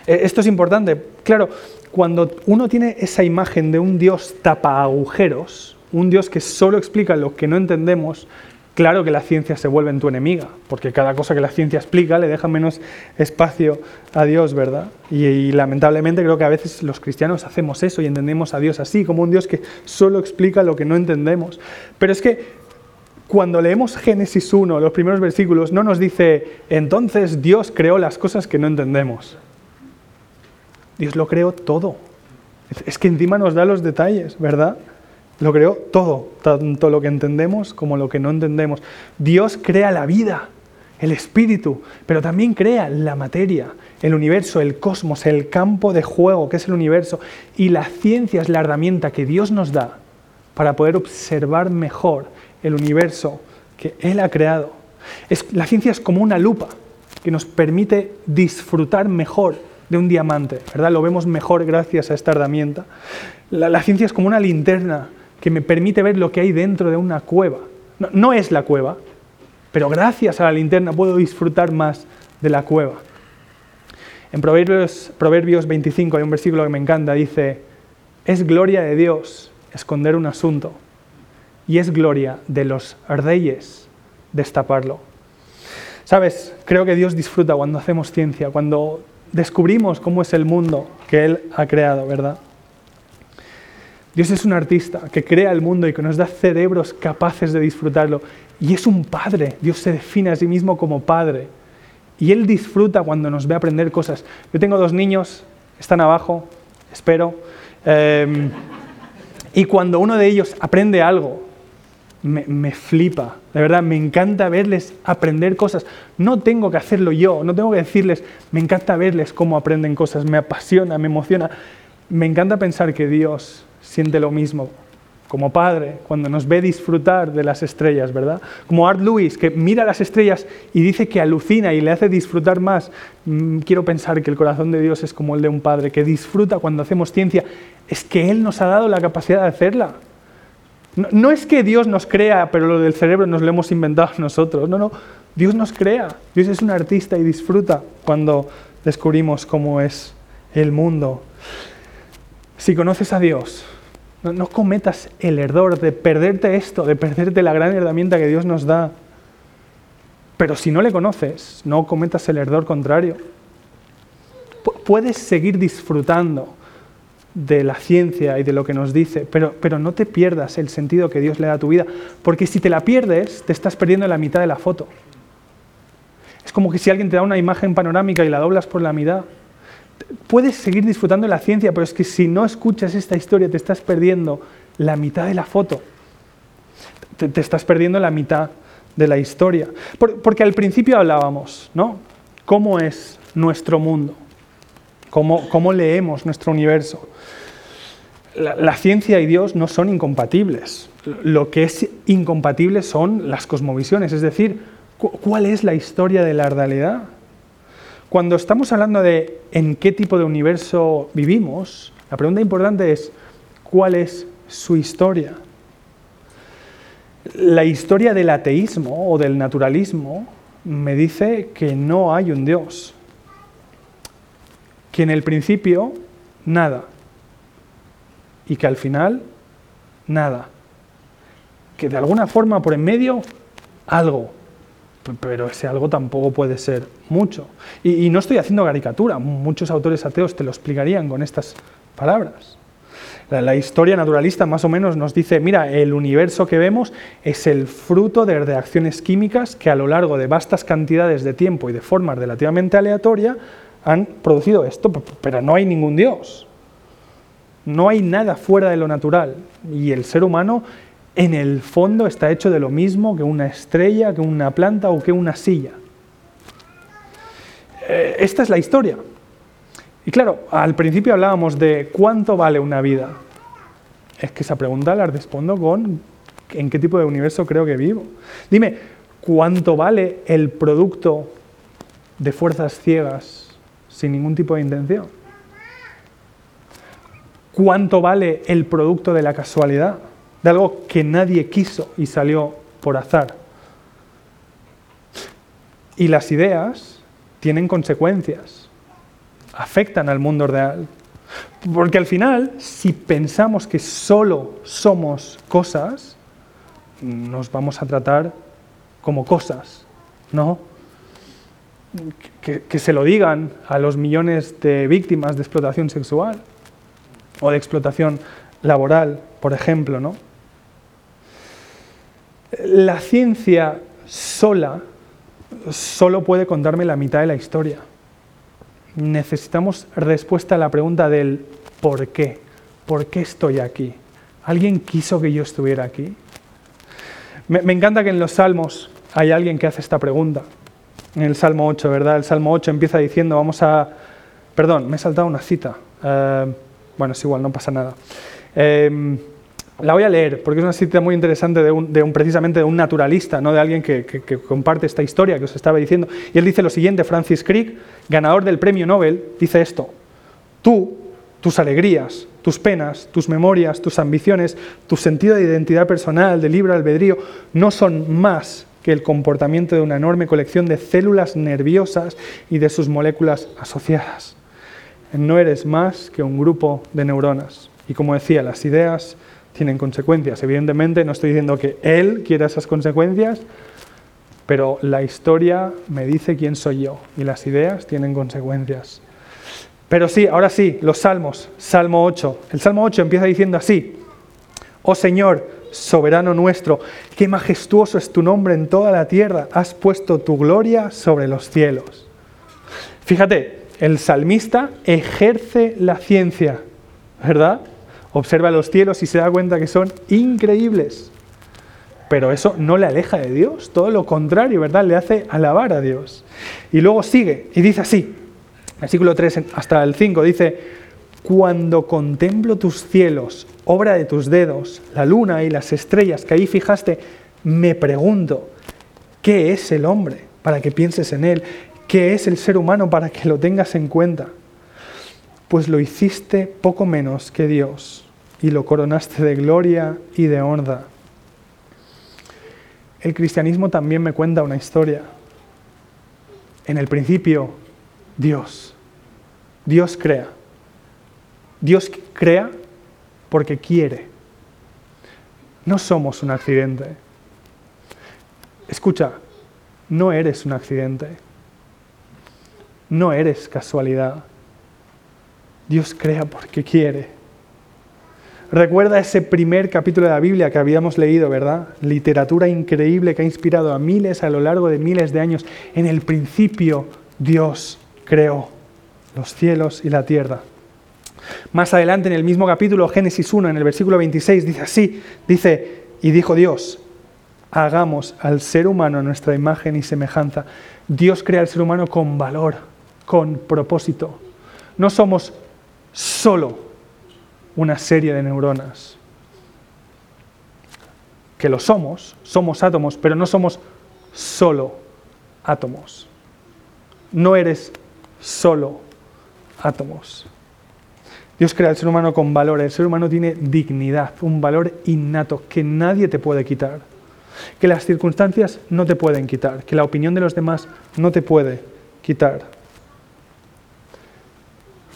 Eh, esto es importante. Claro, cuando uno tiene esa imagen de un Dios tapa agujeros, un Dios que solo explica lo que no entendemos, Claro que la ciencia se vuelve en tu enemiga, porque cada cosa que la ciencia explica le deja menos espacio a Dios, ¿verdad? Y, lamentablemente creo que a veces los cristianos hacemos eso y entendemos a Dios así, como un Dios que solo explica lo que no entendemos. Pero es que cuando leemos Génesis 1, los primeros versículos, no nos dice, entonces Dios creó las cosas que no entendemos. Dios lo creó todo. Es que encima nos da los detalles, ¿verdad? Lo creó todo, tanto lo que entendemos como lo que no entendemos. Dios crea la vida, el espíritu, pero también crea la materia, el universo, el cosmos, el campo de juego que es el universo. Y la ciencia es la herramienta que Dios nos da para poder observar mejor el universo que Él ha creado. la ciencia es como una lupa que nos permite disfrutar mejor de un diamante, ¿verdad? Lo vemos mejor gracias a esta herramienta. La, la ciencia es como una linterna que me permite ver lo que hay dentro de una cueva. No, es la cueva, pero gracias a la linterna puedo disfrutar más de la cueva. En Proverbios, Proverbios 25 hay un versículo que me encanta, dice, es gloria de Dios esconder un asunto y es gloria de los reyes destaparlo. Sabes, creo que Dios disfruta cuando hacemos ciencia, cuando descubrimos cómo es el mundo que Él ha creado, ¿verdad? Dios es un artista que crea el mundo y que nos da cerebros capaces de disfrutarlo. Y es un padre. Dios se define a sí mismo como padre. Y Él disfruta cuando nos ve aprender cosas. Yo tengo dos niños, están abajo, espero. Eh, y cuando uno de ellos aprende algo, me, flipa. De verdad, me encanta verles aprender cosas. No tengo que hacerlo yo, no tengo que decirles, me encanta verles cómo aprenden cosas. Me apasiona, me emociona. Me encanta pensar que Dios siente lo mismo como padre cuando nos ve disfrutar de las estrellas, ¿verdad? Como Art Lewis, que mira las estrellas y dice que alucina y le hace disfrutar más. Mm, quiero pensar que el corazón de Dios es como el de un padre, que disfruta cuando hacemos ciencia. Es que Él nos ha dado la capacidad de hacerla. No, no es que Dios nos crea, pero lo del cerebro nos lo hemos inventado [LAUGHS] nosotros. No, no. Dios nos crea. Dios es un artista y disfruta cuando descubrimos cómo es el mundo. Si conoces a Dios, no, cometas el error de perderte esto, de perderte la gran herramienta que Dios nos da. Pero si no le conoces, no cometas el error contrario. Puedes seguir disfrutando de la ciencia y de lo que nos dice, pero, pero no te pierdas el sentido que Dios le da a tu vida, porque si te la pierdes, te estás perdiendo la mitad de la foto. Es como que si alguien te da una imagen panorámica y la doblas por la mitad, puedes seguir disfrutando de la ciencia, pero es que si no escuchas esta historia te estás perdiendo la mitad de la foto. Te, estás perdiendo la mitad de la historia. Por, porque al principio hablábamos, ¿no? ¿Cómo es nuestro mundo? ¿Cómo, cómo leemos nuestro universo? La ciencia y Dios no son incompatibles. Lo que es incompatible son las cosmovisiones, es decir, ¿cuál es la historia de la realidad? Cuando estamos hablando de en qué tipo de universo vivimos, la pregunta importante es ¿cuál es su historia? La historia del ateísmo o del naturalismo me dice que no hay un Dios, que en el principio nada y que al final nada, que de alguna forma por en medio algo, pero ese algo tampoco puede ser mucho. Y, no estoy haciendo caricatura, muchos autores ateos te lo explicarían con estas palabras. La, la, historia naturalista más o menos nos dice, mira, el universo que vemos es el fruto de reacciones químicas que a lo largo de vastas cantidades de tiempo y de forma relativamente aleatoria han producido esto, pero no hay ningún Dios. No hay nada fuera de lo natural. Y el ser humano en el fondo está hecho de lo mismo que una estrella, que una planta o que una silla. Eh, esta es la historia. Y claro, al principio hablábamos de cuánto vale una vida. Es que esa pregunta la respondo con en qué tipo de universo creo que vivo. Dime, ¿cuánto vale el producto de fuerzas ciegas sin ningún tipo de intención? ¿Cuánto vale el producto de la casualidad? De algo que nadie quiso y salió por azar. Y las ideas tienen consecuencias, afectan al mundo real. Porque al final, si pensamos que solo somos cosas, nos vamos a tratar como cosas, ¿no? Que, que, se lo digan a los millones de víctimas de explotación sexual o de explotación laboral, por ejemplo, ¿no? La ciencia sola solo puede contarme la mitad de la historia. Necesitamos respuesta a la pregunta del ¿por qué? ¿Por qué estoy aquí? ¿Alguien quiso que yo estuviera aquí? Me, encanta que en los salmos hay alguien que hace esta pregunta. En el Salmo 8, ¿verdad? El Salmo 8 empieza diciendo, vamos a... Perdón, me he saltado una cita. Uh, bueno, es igual, no pasa nada. Eh, La voy a leer porque es una cita muy interesante de un, precisamente un naturalista, no de alguien que, comparte esta historia que os estaba diciendo. Y él dice lo siguiente, Francis Crick, ganador del premio Nobel, dice esto, tú, tus alegrías, tus penas, tus memorias, tus ambiciones, tu sentido de identidad personal, de libre albedrío, no son más que el comportamiento de una enorme colección de células nerviosas y de sus moléculas asociadas. No eres más que un grupo de neuronas. Y como decía, las ideas tienen consecuencias. Evidentemente no estoy diciendo que él quiera esas consecuencias, pero la historia me dice quién soy yo y las ideas tienen consecuencias. Pero sí, ahora sí, los salmos, Salmo 8. El Salmo 8 empieza diciendo así, oh Señor, soberano nuestro, qué majestuoso es tu nombre en toda la tierra, has puesto tu gloria sobre los cielos. Fíjate, el salmista ejerce la ciencia, ¿verdad? Observa los cielos y se da cuenta que son increíbles. Pero eso no le aleja de Dios, todo lo contrario, ¿verdad? Le hace alabar a Dios. Y luego sigue y dice así, versículo 3 hasta el 5, dice, cuando contemplo tus cielos, obra de tus dedos, la luna y las estrellas que ahí fijaste, me pregunto, ¿qué es el hombre para que pienses en él? ¿Qué es el ser humano para que lo tengas en cuenta? Pues lo hiciste poco menos que Dios y lo coronaste de gloria y de honra. El cristianismo también me cuenta una historia. En el principio, Dios. Dios crea. Dios crea porque quiere. No somos un accidente. Escucha, no eres un accidente. No eres casualidad. Dios crea porque quiere. Recuerda ese primer capítulo de la Biblia que habíamos leído, ¿verdad? Literatura increíble que ha inspirado a miles a lo largo de miles de años. En el principio Dios creó los cielos y la tierra. Más adelante en el mismo capítulo, Génesis 1, en el versículo 26, dice así, dice, y dijo Dios, hagamos al ser humano nuestra imagen y semejanza. Dios crea al ser humano con valor, con propósito. No somos solo una serie de neuronas. Que lo somos, somos átomos, pero no somos solo átomos. No eres solo átomos. Dios crea al ser humano con valor. El ser humano tiene dignidad, un valor innato que nadie te puede quitar. Que las circunstancias no te pueden quitar. Que la opinión de los demás no te puede quitar.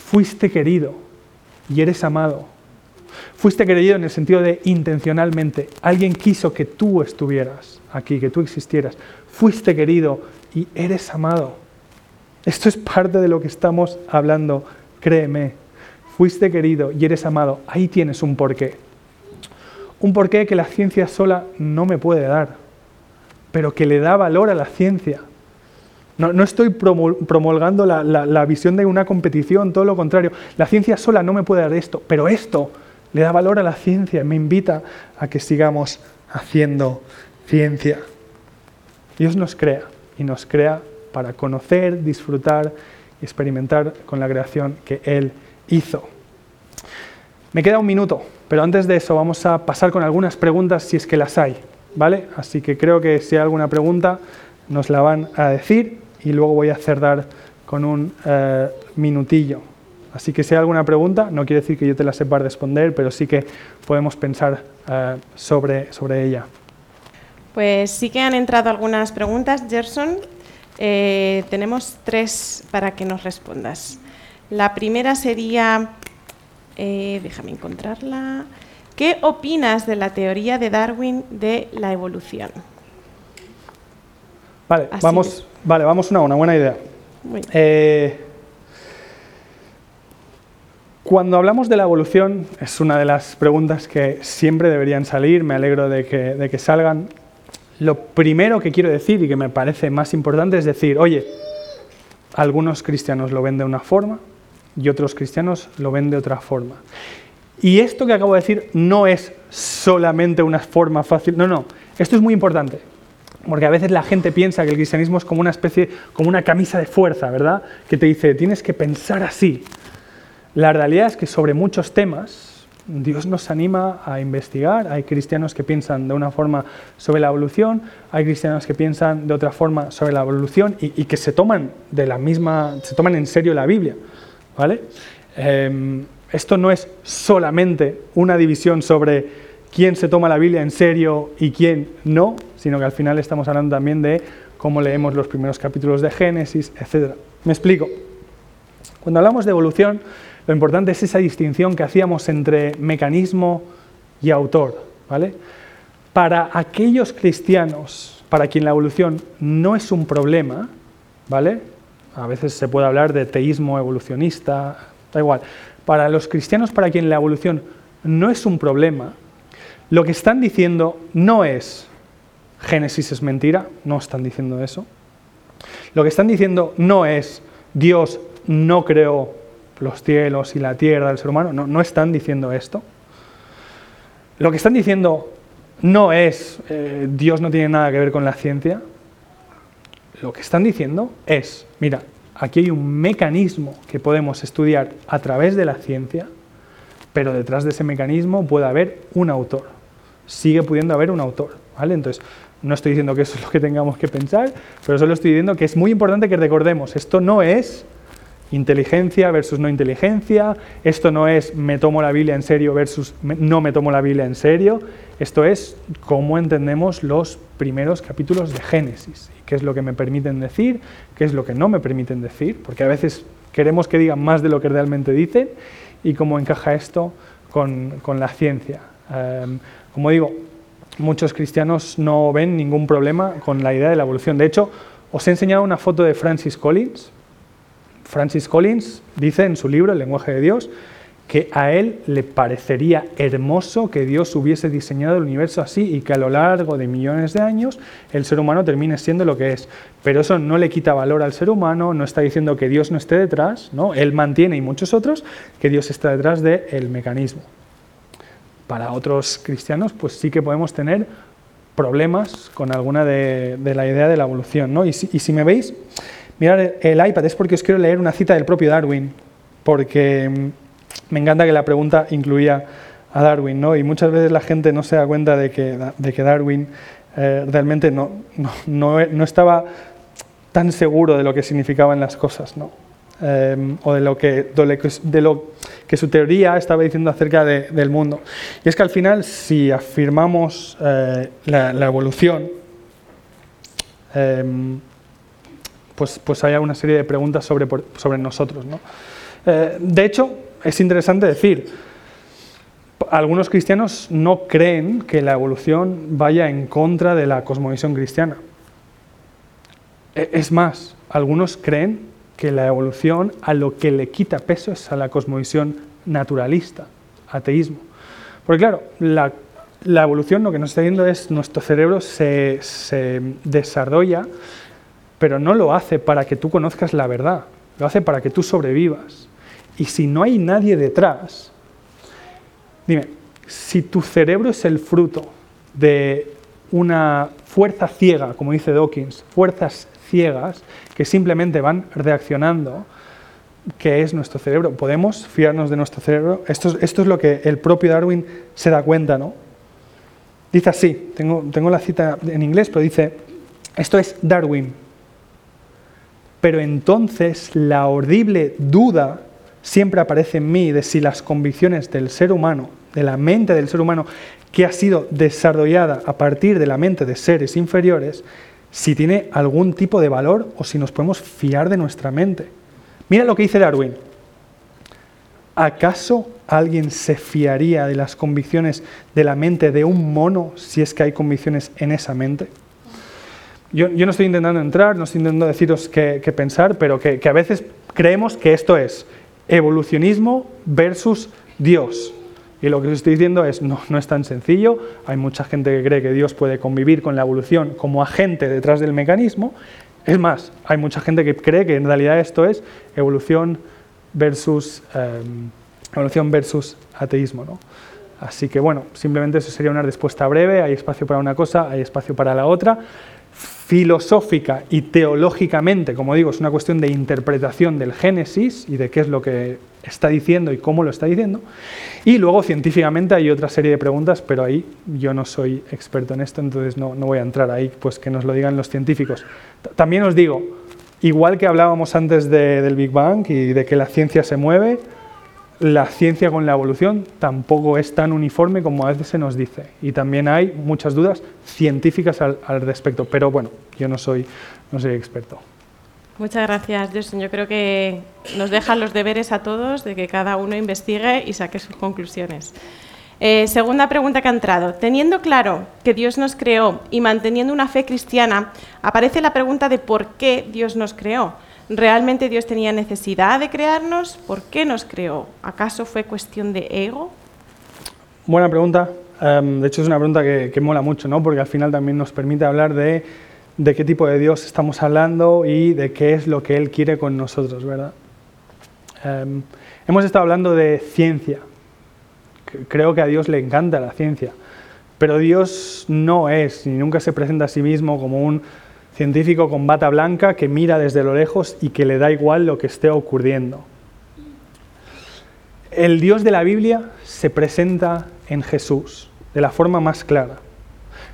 Fuiste querido y eres amado. Fuiste querido en el sentido de intencionalmente. Alguien quiso que tú estuvieras aquí, que tú existieras. Fuiste querido y eres amado. Esto es parte de lo que estamos hablando, créeme fuiste querido y eres amado, ahí tienes un porqué. Un porqué que la ciencia sola no me puede dar, pero que le da valor a la ciencia. No, estoy promulgando la, visión de una competición, todo lo contrario. La ciencia sola no me puede dar esto, pero esto le da valor a la ciencia, me invita a que sigamos haciendo ciencia. Dios nos crea y nos crea para conocer, disfrutar y experimentar con la creación que Él hizo. Me queda un minuto, pero antes de eso vamos a pasar con algunas preguntas si es que las hay, ¿vale? Así que creo que si hay alguna pregunta nos la van a decir y luego voy a cerrar con un eh, minutillo. Así que si hay alguna pregunta, no quiere decir que yo te la sepa responder, pero sí que podemos pensar eh, sobre, sobre ella. Pues sí que han entrado algunas preguntas, Gerson. Eh, tenemos tres para que nos respondas. La primera sería, déjame encontrarla. ¿Qué opinas de la teoría de Darwin de la evolución? Vale, vamos, vale, vamos una, una buena idea. Eh, cuando hablamos de la evolución, es una de las preguntas que siempre deberían salir, me alegro de que, de que salgan. Lo primero que quiero decir y que me parece más importante es decir, oye, algunos cristianos lo ven de una forma, y otros cristianos lo ven de otra forma. Y esto que acabo de decir no es solamente una forma fácil, no, no, esto es muy importante, porque a veces la gente piensa que el cristianismo es como una especie, como una camisa de fuerza, ¿verdad? Que te dice, tienes que pensar así. La realidad es que sobre muchos temas Dios nos anima a investigar. Hay cristianos que piensan de una forma sobre la evolución, hay cristianos que piensan de otra forma sobre la evolución y, que se toman de la misma, se toman en serio la Biblia, ¿vale? Em, esto no es solamente una división sobre quién se toma la Biblia en serio y quién no, sino que al final estamos hablando también de cómo leemos los primeros capítulos de Génesis, etc. Me explico. Cuando hablamos de evolución, lo importante es esa distinción que hacíamos entre mecanismo y autor. ¿vale? Para aquellos cristianos para quien la evolución no es un problema, ¿vale? a veces se puede hablar de teísmo evolucionista, da igual. Para los cristianos para quien la evolución no es un problema, lo que están diciendo no es Génesis es mentira, no están diciendo eso. Lo que están diciendo no es Dios no creó los cielos y la tierra del ser humano, no, no están diciendo esto. Lo que están diciendo no es eh, Dios no tiene nada que ver con la ciencia. Lo que están diciendo es, mira, aquí hay un mecanismo que podemos estudiar a través de la ciencia, pero detrás de ese mecanismo puede haber un autor. Sigue pudiendo haber un autor. ¿vale? Entonces, no estoy diciendo que eso es lo que tengamos que pensar, pero solo estoy diciendo que es muy importante que recordemos, esto no es inteligencia versus no inteligencia, esto no es me tomo la Biblia en serio versus no me tomo la Biblia en serio, esto es cómo entendemos los primeros capítulos de Génesis, qué es lo que me permiten decir, qué es lo que no me permiten decir, porque a veces queremos que digan más de lo que realmente dicen y cómo encaja esto con, la ciencia. Em, como digo, muchos cristianos no ven ningún problema con la idea de la evolución. De hecho, os he enseñado una foto de Francis Collins. Francis Collins dice en su libro El lenguaje de Dios que a él le parecería hermoso que Dios hubiese diseñado el universo así y que a lo largo de millones de años el ser humano termine siendo lo que es. Pero eso no le quita valor al ser humano, no está diciendo que Dios no esté detrás, ¿no? él mantiene y muchos otros que Dios está detrás del mecanismo. Para otros cristianos, pues sí que podemos tener problemas con alguna de, la idea de la evolución. ¿no? Y, si, me veis, mirad el iPad, es porque os quiero leer una cita del propio Darwin, porque mm, me encanta que la pregunta incluía a Darwin, ¿no? y muchas veces la gente no se da cuenta de que, de que Darwin eh, realmente no, no, no, estaba tan seguro de lo que significaban las cosas. ¿no? Em, o de lo, que, de lo que su teoría estaba diciendo acerca del mundo. Y es que al final, si afirmamos eh, la, evolución, em, pues, pues hay una serie de preguntas sobre, sobre nosotros. Eh, de hecho, es interesante decir, algunos cristianos no creen que la evolución vaya en contra de la cosmovisión cristiana. E, es más, algunos creen que la evolución a lo que le quita peso es a la cosmovisión naturalista, ateísmo. Porque claro, la, evolución lo que nos está diciendo es nuestro cerebro se, se desarrolla, pero no lo hace para que tú conozcas la verdad, lo hace para que tú sobrevivas. Y si no hay nadie detrás, dime, si tu cerebro es el fruto de una fuerza ciega, como dice Dawkins, fuerzas ciegas que simplemente van reaccionando, que es nuestro cerebro. ¿Podemos fiarnos de nuestro cerebro? Esto, esto es lo que el propio Darwin se da cuenta, ¿no? Dice así, tengo, tengo la cita en inglés, pero dice, esto es Darwin. Pero entonces la horrible duda siempre aparece en mí de si las convicciones del ser humano, de la mente del ser humano, que ha sido desarrollada a partir de la mente de seres inferiores, si tiene algún tipo de valor o si nos podemos fiar de nuestra mente. Mira lo que dice Darwin. ¿Acaso alguien se fiaría de las convicciones de la mente de un mono si es que hay convicciones en esa mente? Yo, no estoy intentando entrar, no estoy intentando deciros qué, pensar, pero que a veces creemos que esto es evolucionismo versus Dios. Y lo que os estoy diciendo es, no, no es tan sencillo, hay mucha gente que cree que Dios puede convivir con la evolución como agente detrás del mecanismo, es más, hay mucha gente que cree que en realidad esto es evolución versus, em, evolución versus ateísmo. ¿no? Así que bueno, simplemente eso sería una respuesta breve, hay espacio para una cosa, hay espacio para la otra. Filosófica y teológicamente, como digo, es una cuestión de interpretación del Génesis y de qué es lo que está diciendo y cómo lo está diciendo. Y luego científicamente hay otra serie de preguntas, pero ahí yo no soy experto en esto, entonces no, no voy a entrar ahí, pues que nos lo digan los científicos. También os digo, igual que hablábamos antes del Big Bang y de que la ciencia se mueve, la ciencia con la evolución tampoco es tan uniforme como a veces se nos dice. Y también hay muchas dudas científicas al, respecto. Pero bueno, yo no soy, no soy experto. Muchas gracias, Jason. Yo creo que nos dejan los deberes a todos de que cada uno investigue y saque sus conclusiones. Eh, segunda pregunta que ha entrado. Teniendo claro que Dios nos creó y manteniendo una fe cristiana, aparece la pregunta de por qué Dios nos creó. ¿Realmente Dios tenía necesidad de crearnos? ¿Por qué nos creó? ¿Acaso fue cuestión de ego? Buena pregunta. Em, de hecho, es una pregunta que, mola mucho, ¿no? porque al final también nos permite hablar de, qué tipo de Dios estamos hablando y de qué es lo que Él quiere con nosotros. ¿verdad? Em, hemos estado hablando de ciencia. Creo que a Dios le encanta la ciencia, pero Dios no es ni nunca se presenta a sí mismo como un científico con bata blanca que mira desde lo lejos y que le da igual lo que esté ocurriendo. El Dios de la Biblia se presenta en Jesús de la forma más clara.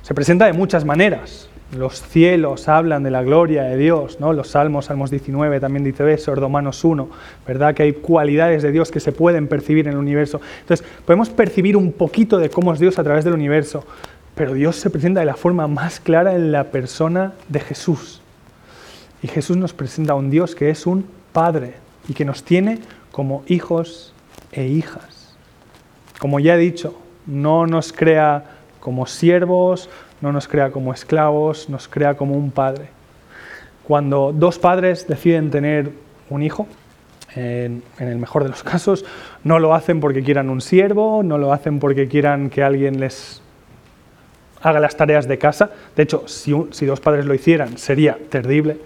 Se presenta de muchas maneras. Los cielos hablan de la gloria de Dios, ¿no? Los Salmos, Salmos 19 también dice eso, Ordomanos 1, ¿verdad? Que hay cualidades de Dios que se pueden percibir en el universo. Entonces, podemos percibir un poquito de cómo es Dios a través del universo, pero Dios se presenta de la forma más clara en la persona de Jesús. Y Jesús nos presenta a un Dios que es un Padre y que nos tiene como hijos e hijas. Como ya he dicho, no nos crea como siervos, no nos crea como esclavos, nos crea como un Padre. Cuando dos padres deciden tener un hijo, en, en, el mejor de los [LAUGHS] casos, no lo hacen porque quieran un siervo, no lo hacen porque quieran que alguien les haga las tareas de casa. De hecho, si, dos padres lo hicieran, sería terrible.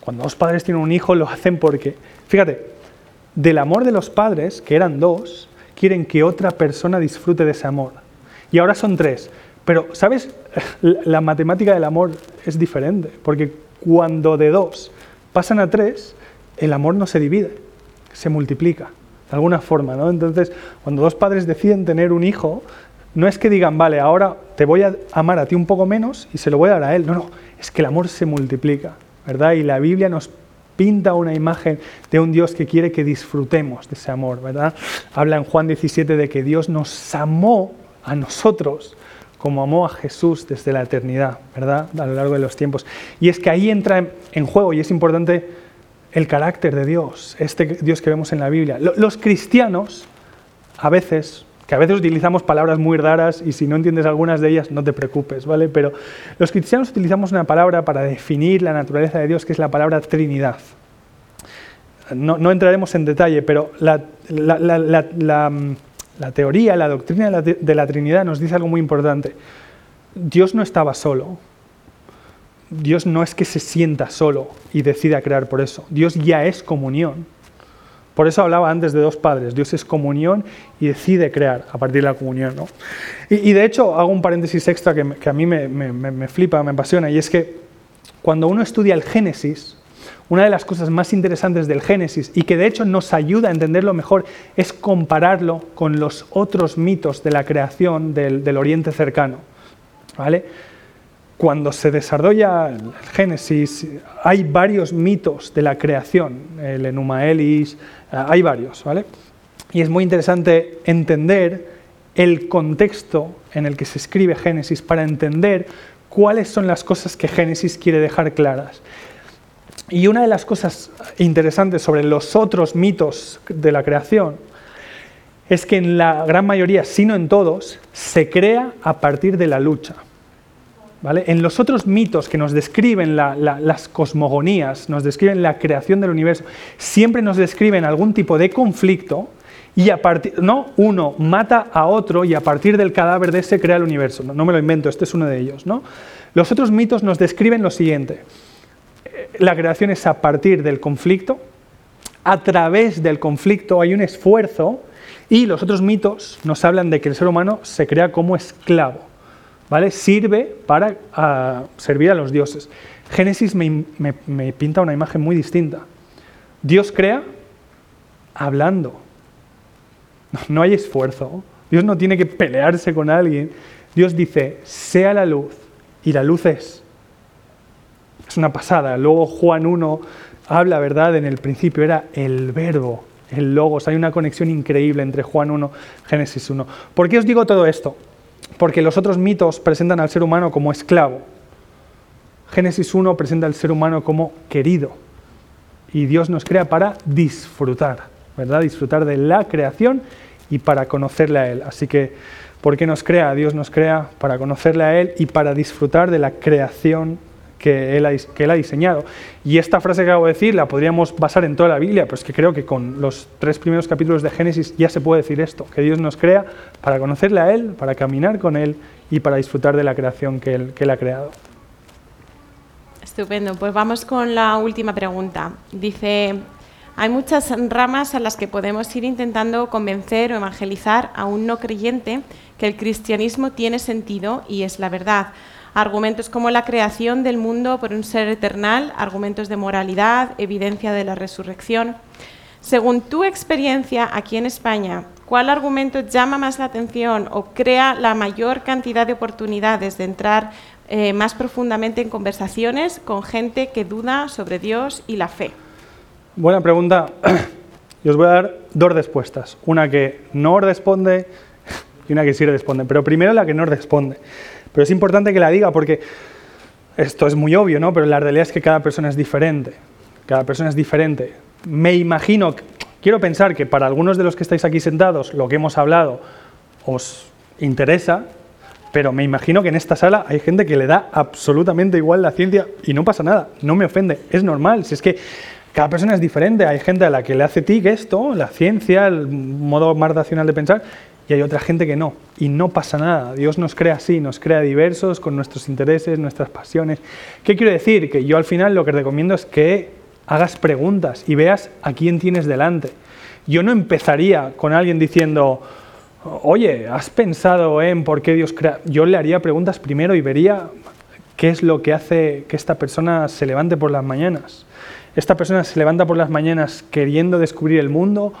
Cuando dos padres tienen un hijo, lo hacen porque, fíjate, del amor de los padres, que eran dos, quieren que otra persona disfrute de ese amor. Y ahora son tres. Pero, ¿sabes? [LAUGHS] La matemática del amor es diferente, porque cuando de dos pasan a tres, el amor no se divide, se multiplica, de alguna forma, ¿no? Entonces, cuando dos padres deciden tener un hijo, no es que digan, vale, ahora te voy a amar a ti un poco menos y se lo voy a dar a él. No, no, es que el amor se multiplica, ¿verdad? Y la Biblia nos pinta una imagen de un Dios que quiere que disfrutemos de ese amor, ¿verdad? Habla en Juan 17 de que Dios nos amó a nosotros como amó a Jesús desde la eternidad, ¿verdad? A lo largo de los tiempos. Y es que ahí entra en juego y es importante el carácter de Dios, este Dios que vemos en la Biblia. Los cristianos a veces que a veces utilizamos palabras muy raras y si no entiendes algunas de ellas no te preocupes, ¿vale? Pero los cristianos utilizamos una palabra para definir la naturaleza de Dios que es la palabra Trinidad. No, entraremos en detalle, pero la, teoría, la doctrina de la Trinidad nos dice algo muy importante. Dios no estaba solo. Dios no es que se sienta solo y decida crear por eso. Dios ya es comunión. Por eso hablaba antes de dos padres. Dios es comunión y decide crear a partir de la comunión. ¿no? Y, de hecho, hago un paréntesis extra que, a mí me, flipa, me apasiona, y es que cuando uno estudia el Génesis, una de las cosas más interesantes del Génesis y que de hecho nos ayuda a entenderlo mejor es compararlo con los otros mitos de la creación del, del Oriente cercano. ¿vale? Cuando se desarrolla el Génesis, hay varios mitos de la creación, el Enuma Elis, eh, hay varios, ¿vale? Y es muy interesante entender el contexto en el que se escribe Génesis para entender cuáles son las cosas que Génesis quiere dejar claras. Y una de las cosas interesantes sobre los otros mitos de la creación es que en la gran mayoría, si no en todos, se crea a partir de la lucha. En los otros mitos que nos describen las cosmogonías, nos describen la creación del universo, siempre nos describen algún tipo de conflicto y a partir, no, uno mata a otro y a partir del cadáver de ese crea el universo. No, me lo invento, este es uno de ellos. ¿no? Los otros mitos nos describen lo siguiente. Eh, la creación es a partir del conflicto, a través del conflicto hay un esfuerzo y los otros mitos nos hablan de que el ser humano se crea como esclavo ¿vale? Sirve para ah, servir a los dioses. Génesis me, pinta una imagen muy distinta. Dios crea hablando. [LAUGHS] No hay esfuerzo. Dios no tiene que pelearse con alguien. Dios dice, sea la luz. Y la luz es. Es una pasada. Luego Juan 1 habla, ¿verdad? En el principio era el verbo, el logos. Hay una conexión increíble entre Juan 1 Génesis 1. ¿Por qué os digo todo esto? Porque los otros mitos presentan al ser humano como esclavo. Génesis 1 presenta al ser humano como querido. Y Dios nos crea para disfrutar, ¿verdad? Disfrutar de la creación y para conocerle a Él. Así que, ¿por qué nos crea? Dios nos crea para conocerle a Él y para disfrutar de la creación que él, ha, diseñado. Y esta frase que acabo de decir la podríamos basar en toda la Biblia, pero es que creo que con los tres primeros capítulos de Génesis ya se puede decir esto, que Dios nos crea para conocerle a Él, para caminar con Él y para disfrutar de la creación que Él, que él ha creado. Estupendo, pues vamos con la última pregunta. Dice, hay muchas ramas a las que podemos ir intentando convencer o evangelizar a un no creyente que el cristianismo tiene sentido y es la verdad argumentos como la creación del mundo por un ser eternal, argumentos de moralidad, evidencia de la resurrección. Según tu experiencia aquí en España, ¿cuál argumento llama más la atención o crea la mayor cantidad de oportunidades de entrar eh, más profundamente en conversaciones con gente que duda sobre Dios y la fe? Buena pregunta. [CLEARS THROAT] Y os voy a dar dos respuestas. Una que no responde y una que sí responde. Pero primero la que no responde. Pero es importante que la diga porque esto es muy obvio, ¿no? Pero la realidad es que cada persona es diferente. Cada persona es diferente. Me imagino, quiero pensar que para algunos de los que estáis aquí sentados, lo que hemos hablado os interesa, pero me imagino que en esta sala hay gente que le da absolutamente igual la ciencia y no pasa nada, no me ofende, es normal. Si es que cada persona es diferente, hay gente a la que le hace tic esto, la ciencia, el modo más racional de pensar, y hay otra gente que no. Y no pasa nada. Dios nos crea así, nos crea diversos con nuestros intereses, nuestras pasiones. ¿Qué quiero decir? Que yo al final lo que recomiendo es que hagas preguntas y veas a quién tienes delante. Yo no empezaría con alguien diciendo, oye, ¿has pensado en por qué Dios crea? Yo le haría preguntas primero y vería qué es lo que hace que esta persona se levante por las mañanas. ¿Esta persona se levanta por las mañanas queriendo descubrir el mundo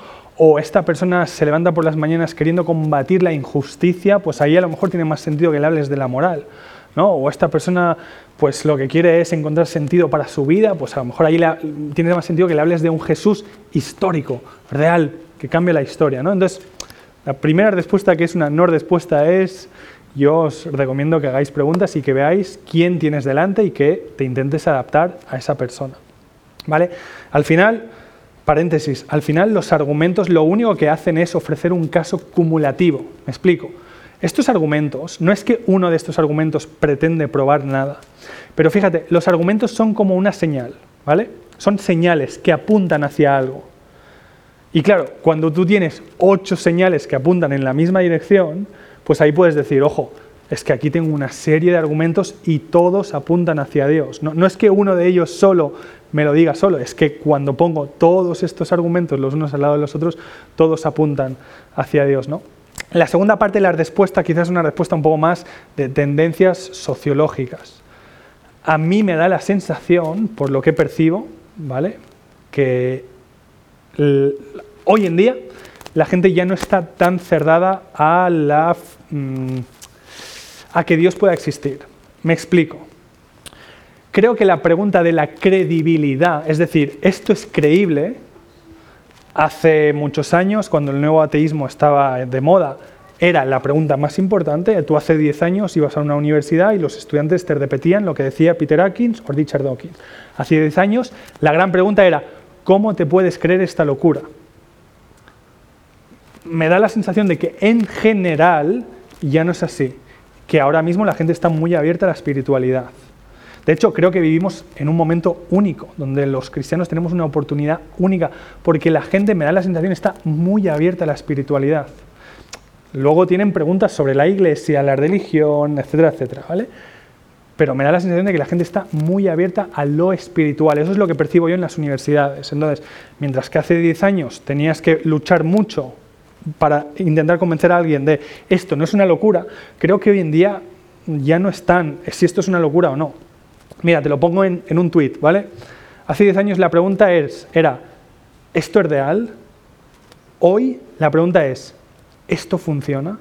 o esta persona se levanta por las mañanas queriendo combatir la injusticia, pues ahí a lo mejor tiene más sentido que le hables de la moral. ¿no? O esta persona pues lo que quiere es encontrar sentido para su vida, pues a lo mejor ahí tiene más sentido que le hables de un Jesús histórico, real, que cambie la historia. ¿no? Entonces, la primera respuesta que es una no respuesta es, yo os recomiendo que hagáis preguntas y que veáis quién tienes delante y que te intentes adaptar a esa persona. ¿Vale? Al final, paréntesis, al final los argumentos lo único que hacen es ofrecer un caso cumulativo. Me explico. Estos argumentos, no es que uno de estos argumentos pretende probar nada, pero fíjate, los argumentos son como una señal, ¿vale? Son señales que apuntan hacia algo. Y claro, cuando tú tienes ocho señales que apuntan en la misma dirección, pues ahí puedes decir, ojo, es que aquí tengo una serie de argumentos y todos apuntan hacia Dios. No, no es que uno de ellos solo me lo diga solo, es que cuando pongo todos estos argumentos los unos al lado de los otros, todos apuntan hacia Dios. ¿no? La segunda parte de la respuesta quizás es una respuesta un poco más de tendencias sociológicas. A mí me da la sensación, por lo que percibo, ¿vale? que hoy en día la gente ya no está tan cerrada a, la, mm, a que Dios pueda existir. Me explico. Creo que la pregunta de la credibilidad, es decir, ¿esto es creíble? Hace muchos años, cuando el nuevo ateísmo estaba de moda, era la pregunta más importante. Tú hace 10 años ibas a una universidad y los estudiantes te repetían lo que decía Peter Atkins o Richard Dawkins. Hace 10 años la gran pregunta era, ¿cómo te puedes creer esta locura? Me da la sensación de que en general ya no es así, que ahora mismo la gente está muy abierta a la espiritualidad. De hecho, creo que vivimos en un momento único, donde los cristianos tenemos una oportunidad única, porque la gente, me da la sensación, está muy abierta a la espiritualidad. Luego tienen preguntas sobre la iglesia, la religión, etcétera, etcétera, ¿vale? Pero me da la sensación de que la gente está muy abierta a lo espiritual. Eso es lo que percibo yo en las universidades. Entonces, mientras que hace 10 años tenías que luchar mucho para intentar convencer a alguien de esto no es una locura, creo que hoy en día ya no están, si esto es una locura o no. Mira, te lo pongo en, un tuit, ¿vale? Hace 10 años la pregunta es, era, ¿esto es real? Hoy la pregunta es, ¿esto funciona?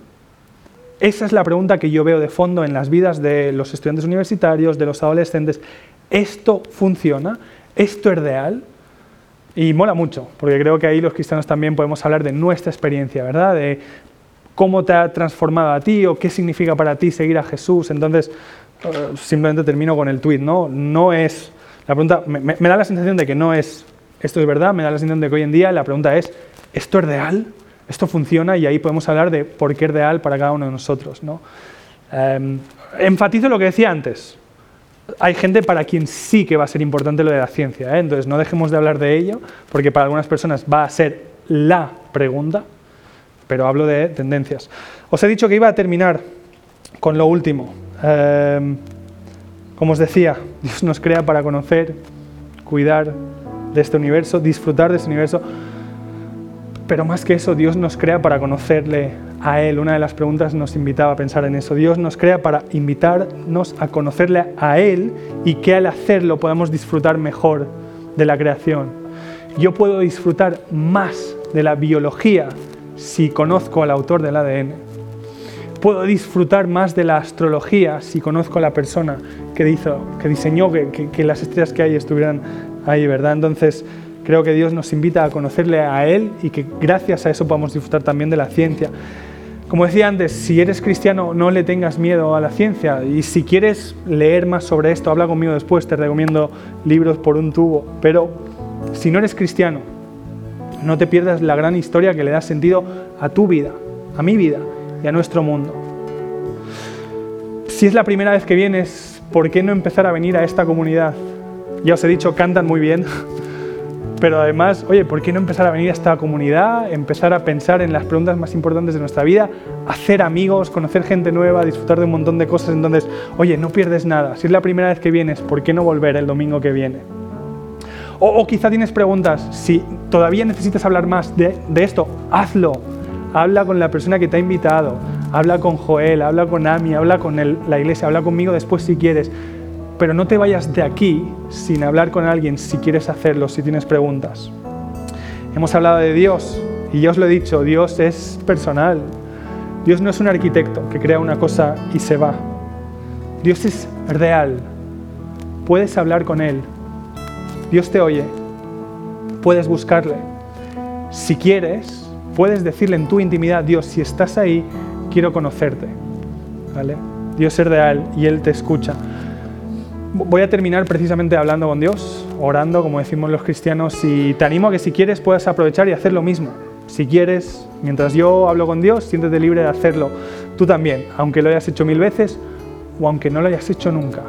Esa es la pregunta que yo veo de fondo en las vidas de los estudiantes universitarios, de los adolescentes. ¿Esto funciona? ¿Esto es real? Y mola mucho, porque creo que ahí los cristianos también podemos hablar de nuestra experiencia, ¿verdad? De cómo te ha transformado a ti o qué significa para ti seguir a Jesús. Entonces, eh, simplemente termino con el tuit, ¿no? No es, la pregunta, me, da la sensación de que no es, esto es verdad, me da la sensación de que hoy en día la pregunta es, ¿esto es real? ¿Esto funciona? Y ahí podemos hablar de por qué es real para cada uno de nosotros, ¿no? Eh, enfatizo lo que decía antes. Hay gente para quien sí que va a ser importante lo de la ciencia, ¿eh? entonces no dejemos de hablar de ello, porque para algunas personas va a ser la pregunta, pero hablo de tendencias. Os he dicho que iba a terminar con lo último. Eh, como os decía, [LAUGHS] Dios nos crea para conocer, cuidar de este universo, disfrutar de este universo, pero más que eso, Dios nos crea para conocerle a Él. Una de las preguntas nos invitaba a pensar en eso. Dios nos crea para invitarnos a conocerle a Él y que al hacerlo podamos disfrutar mejor de la creación. Yo puedo disfrutar más de la biología si conozco al autor del ADN. Puedo disfrutar más de la astrología si conozco a la persona que, hizo, que diseñó que, que, las estrellas que hay estuvieran ahí, ¿verdad? Entonces, creo que Dios nos invita a conocerle a Él y que gracias a eso podamos disfrutar también de la ciencia. Como decía antes, si eres cristiano no le tengas miedo a la ciencia y si quieres leer más sobre esto, habla conmigo después, te recomiendo libros por un tubo, pero si no eres cristiano, no te pierdas la gran historia que le da sentido a tu vida, a mi vida y a nuestro mundo. Si es la primera vez que vienes, ¿por qué no empezar a venir a esta comunidad? Ya os he dicho, cantan muy bien, [LAUGHS] pero además, oye, ¿por qué no empezar a venir a esta comunidad, empezar a pensar en las preguntas más importantes de nuestra vida, hacer amigos, conocer gente nueva, disfrutar de un montón de cosas? Entonces, oye, no pierdes nada. Si es la primera vez que vienes, ¿por qué no volver el domingo que viene? O, quizá tienes preguntas, si todavía necesitas hablar más de, esto, hazlo. Habla con la persona que te ha invitado, habla con Joel, habla con Ami, habla con la iglesia, habla conmigo después si quieres. Pero no te vayas de aquí sin hablar con alguien si quieres hacerlo, si tienes preguntas. Hemos hablado de Dios y ya os lo he dicho, Dios es personal. Dios no es un arquitecto que crea una cosa y se va. Dios es real. Puedes hablar con Él, Dios te oye, puedes buscarle. Si quieres, puedes decirle en tu intimidad, Dios, si estás ahí, quiero conocerte. ¿Vale? Dios es real y Él te escucha. Voy a terminar precisamente hablando con Dios, orando, como decimos los cristianos, y te animo a que si quieres puedas aprovechar y hacer lo mismo. Si quieres, mientras yo hablo con Dios, siéntete libre de hacerlo tú también, aunque lo hayas hecho mil veces o aunque no lo hayas hecho nunca.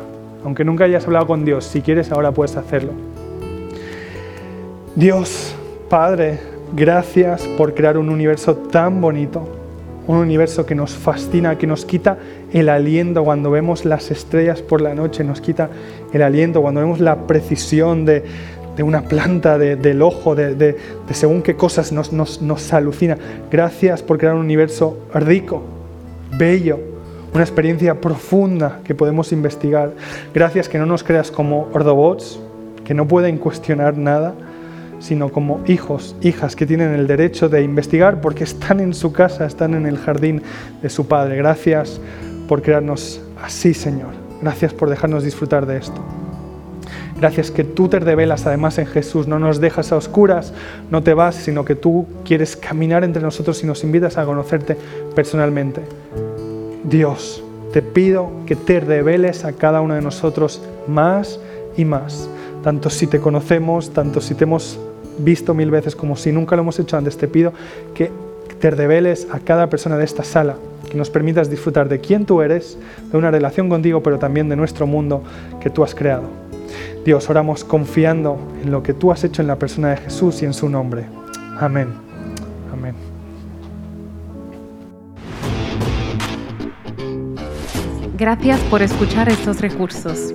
Aunque nunca hayas hablado con Dios, si quieres ahora puedes hacerlo. Dios, Padre, gracias por crear un universo tan bonito, un universo que nos fascina, que nos quita el aliento cuando vemos las estrellas por la noche, nos quita el aliento cuando vemos la precisión de, una planta, del ojo, de, según qué cosas nos, nos alucina. Gracias por crear un universo rico, bello, una experiencia profunda que podemos investigar. Gracias que no nos creas como ordobots, que no pueden cuestionar nada sino como hijos, hijas que tienen el derecho de investigar porque están en su casa, están en el jardín de su Padre. Gracias por crearnos así, Señor. Gracias por dejarnos disfrutar de esto. Gracias que tú te revelas además en Jesús, no nos dejas a oscuras, no te vas, sino que tú quieres caminar entre nosotros y nos invitas a conocerte personalmente. Dios, te pido que te reveles a cada uno de nosotros más y más, tanto si te conocemos, tanto si te hemos visto mil veces como si nunca lo hemos hecho antes, te pido que te reveles a cada persona de esta sala, que nos permitas disfrutar de quién tú eres, de una relación contigo, pero también de nuestro mundo que tú has creado. Dios, oramos confiando en lo que tú has hecho en la persona de Jesús y en su nombre. Amén. Amén. Gracias por escuchar estos recursos.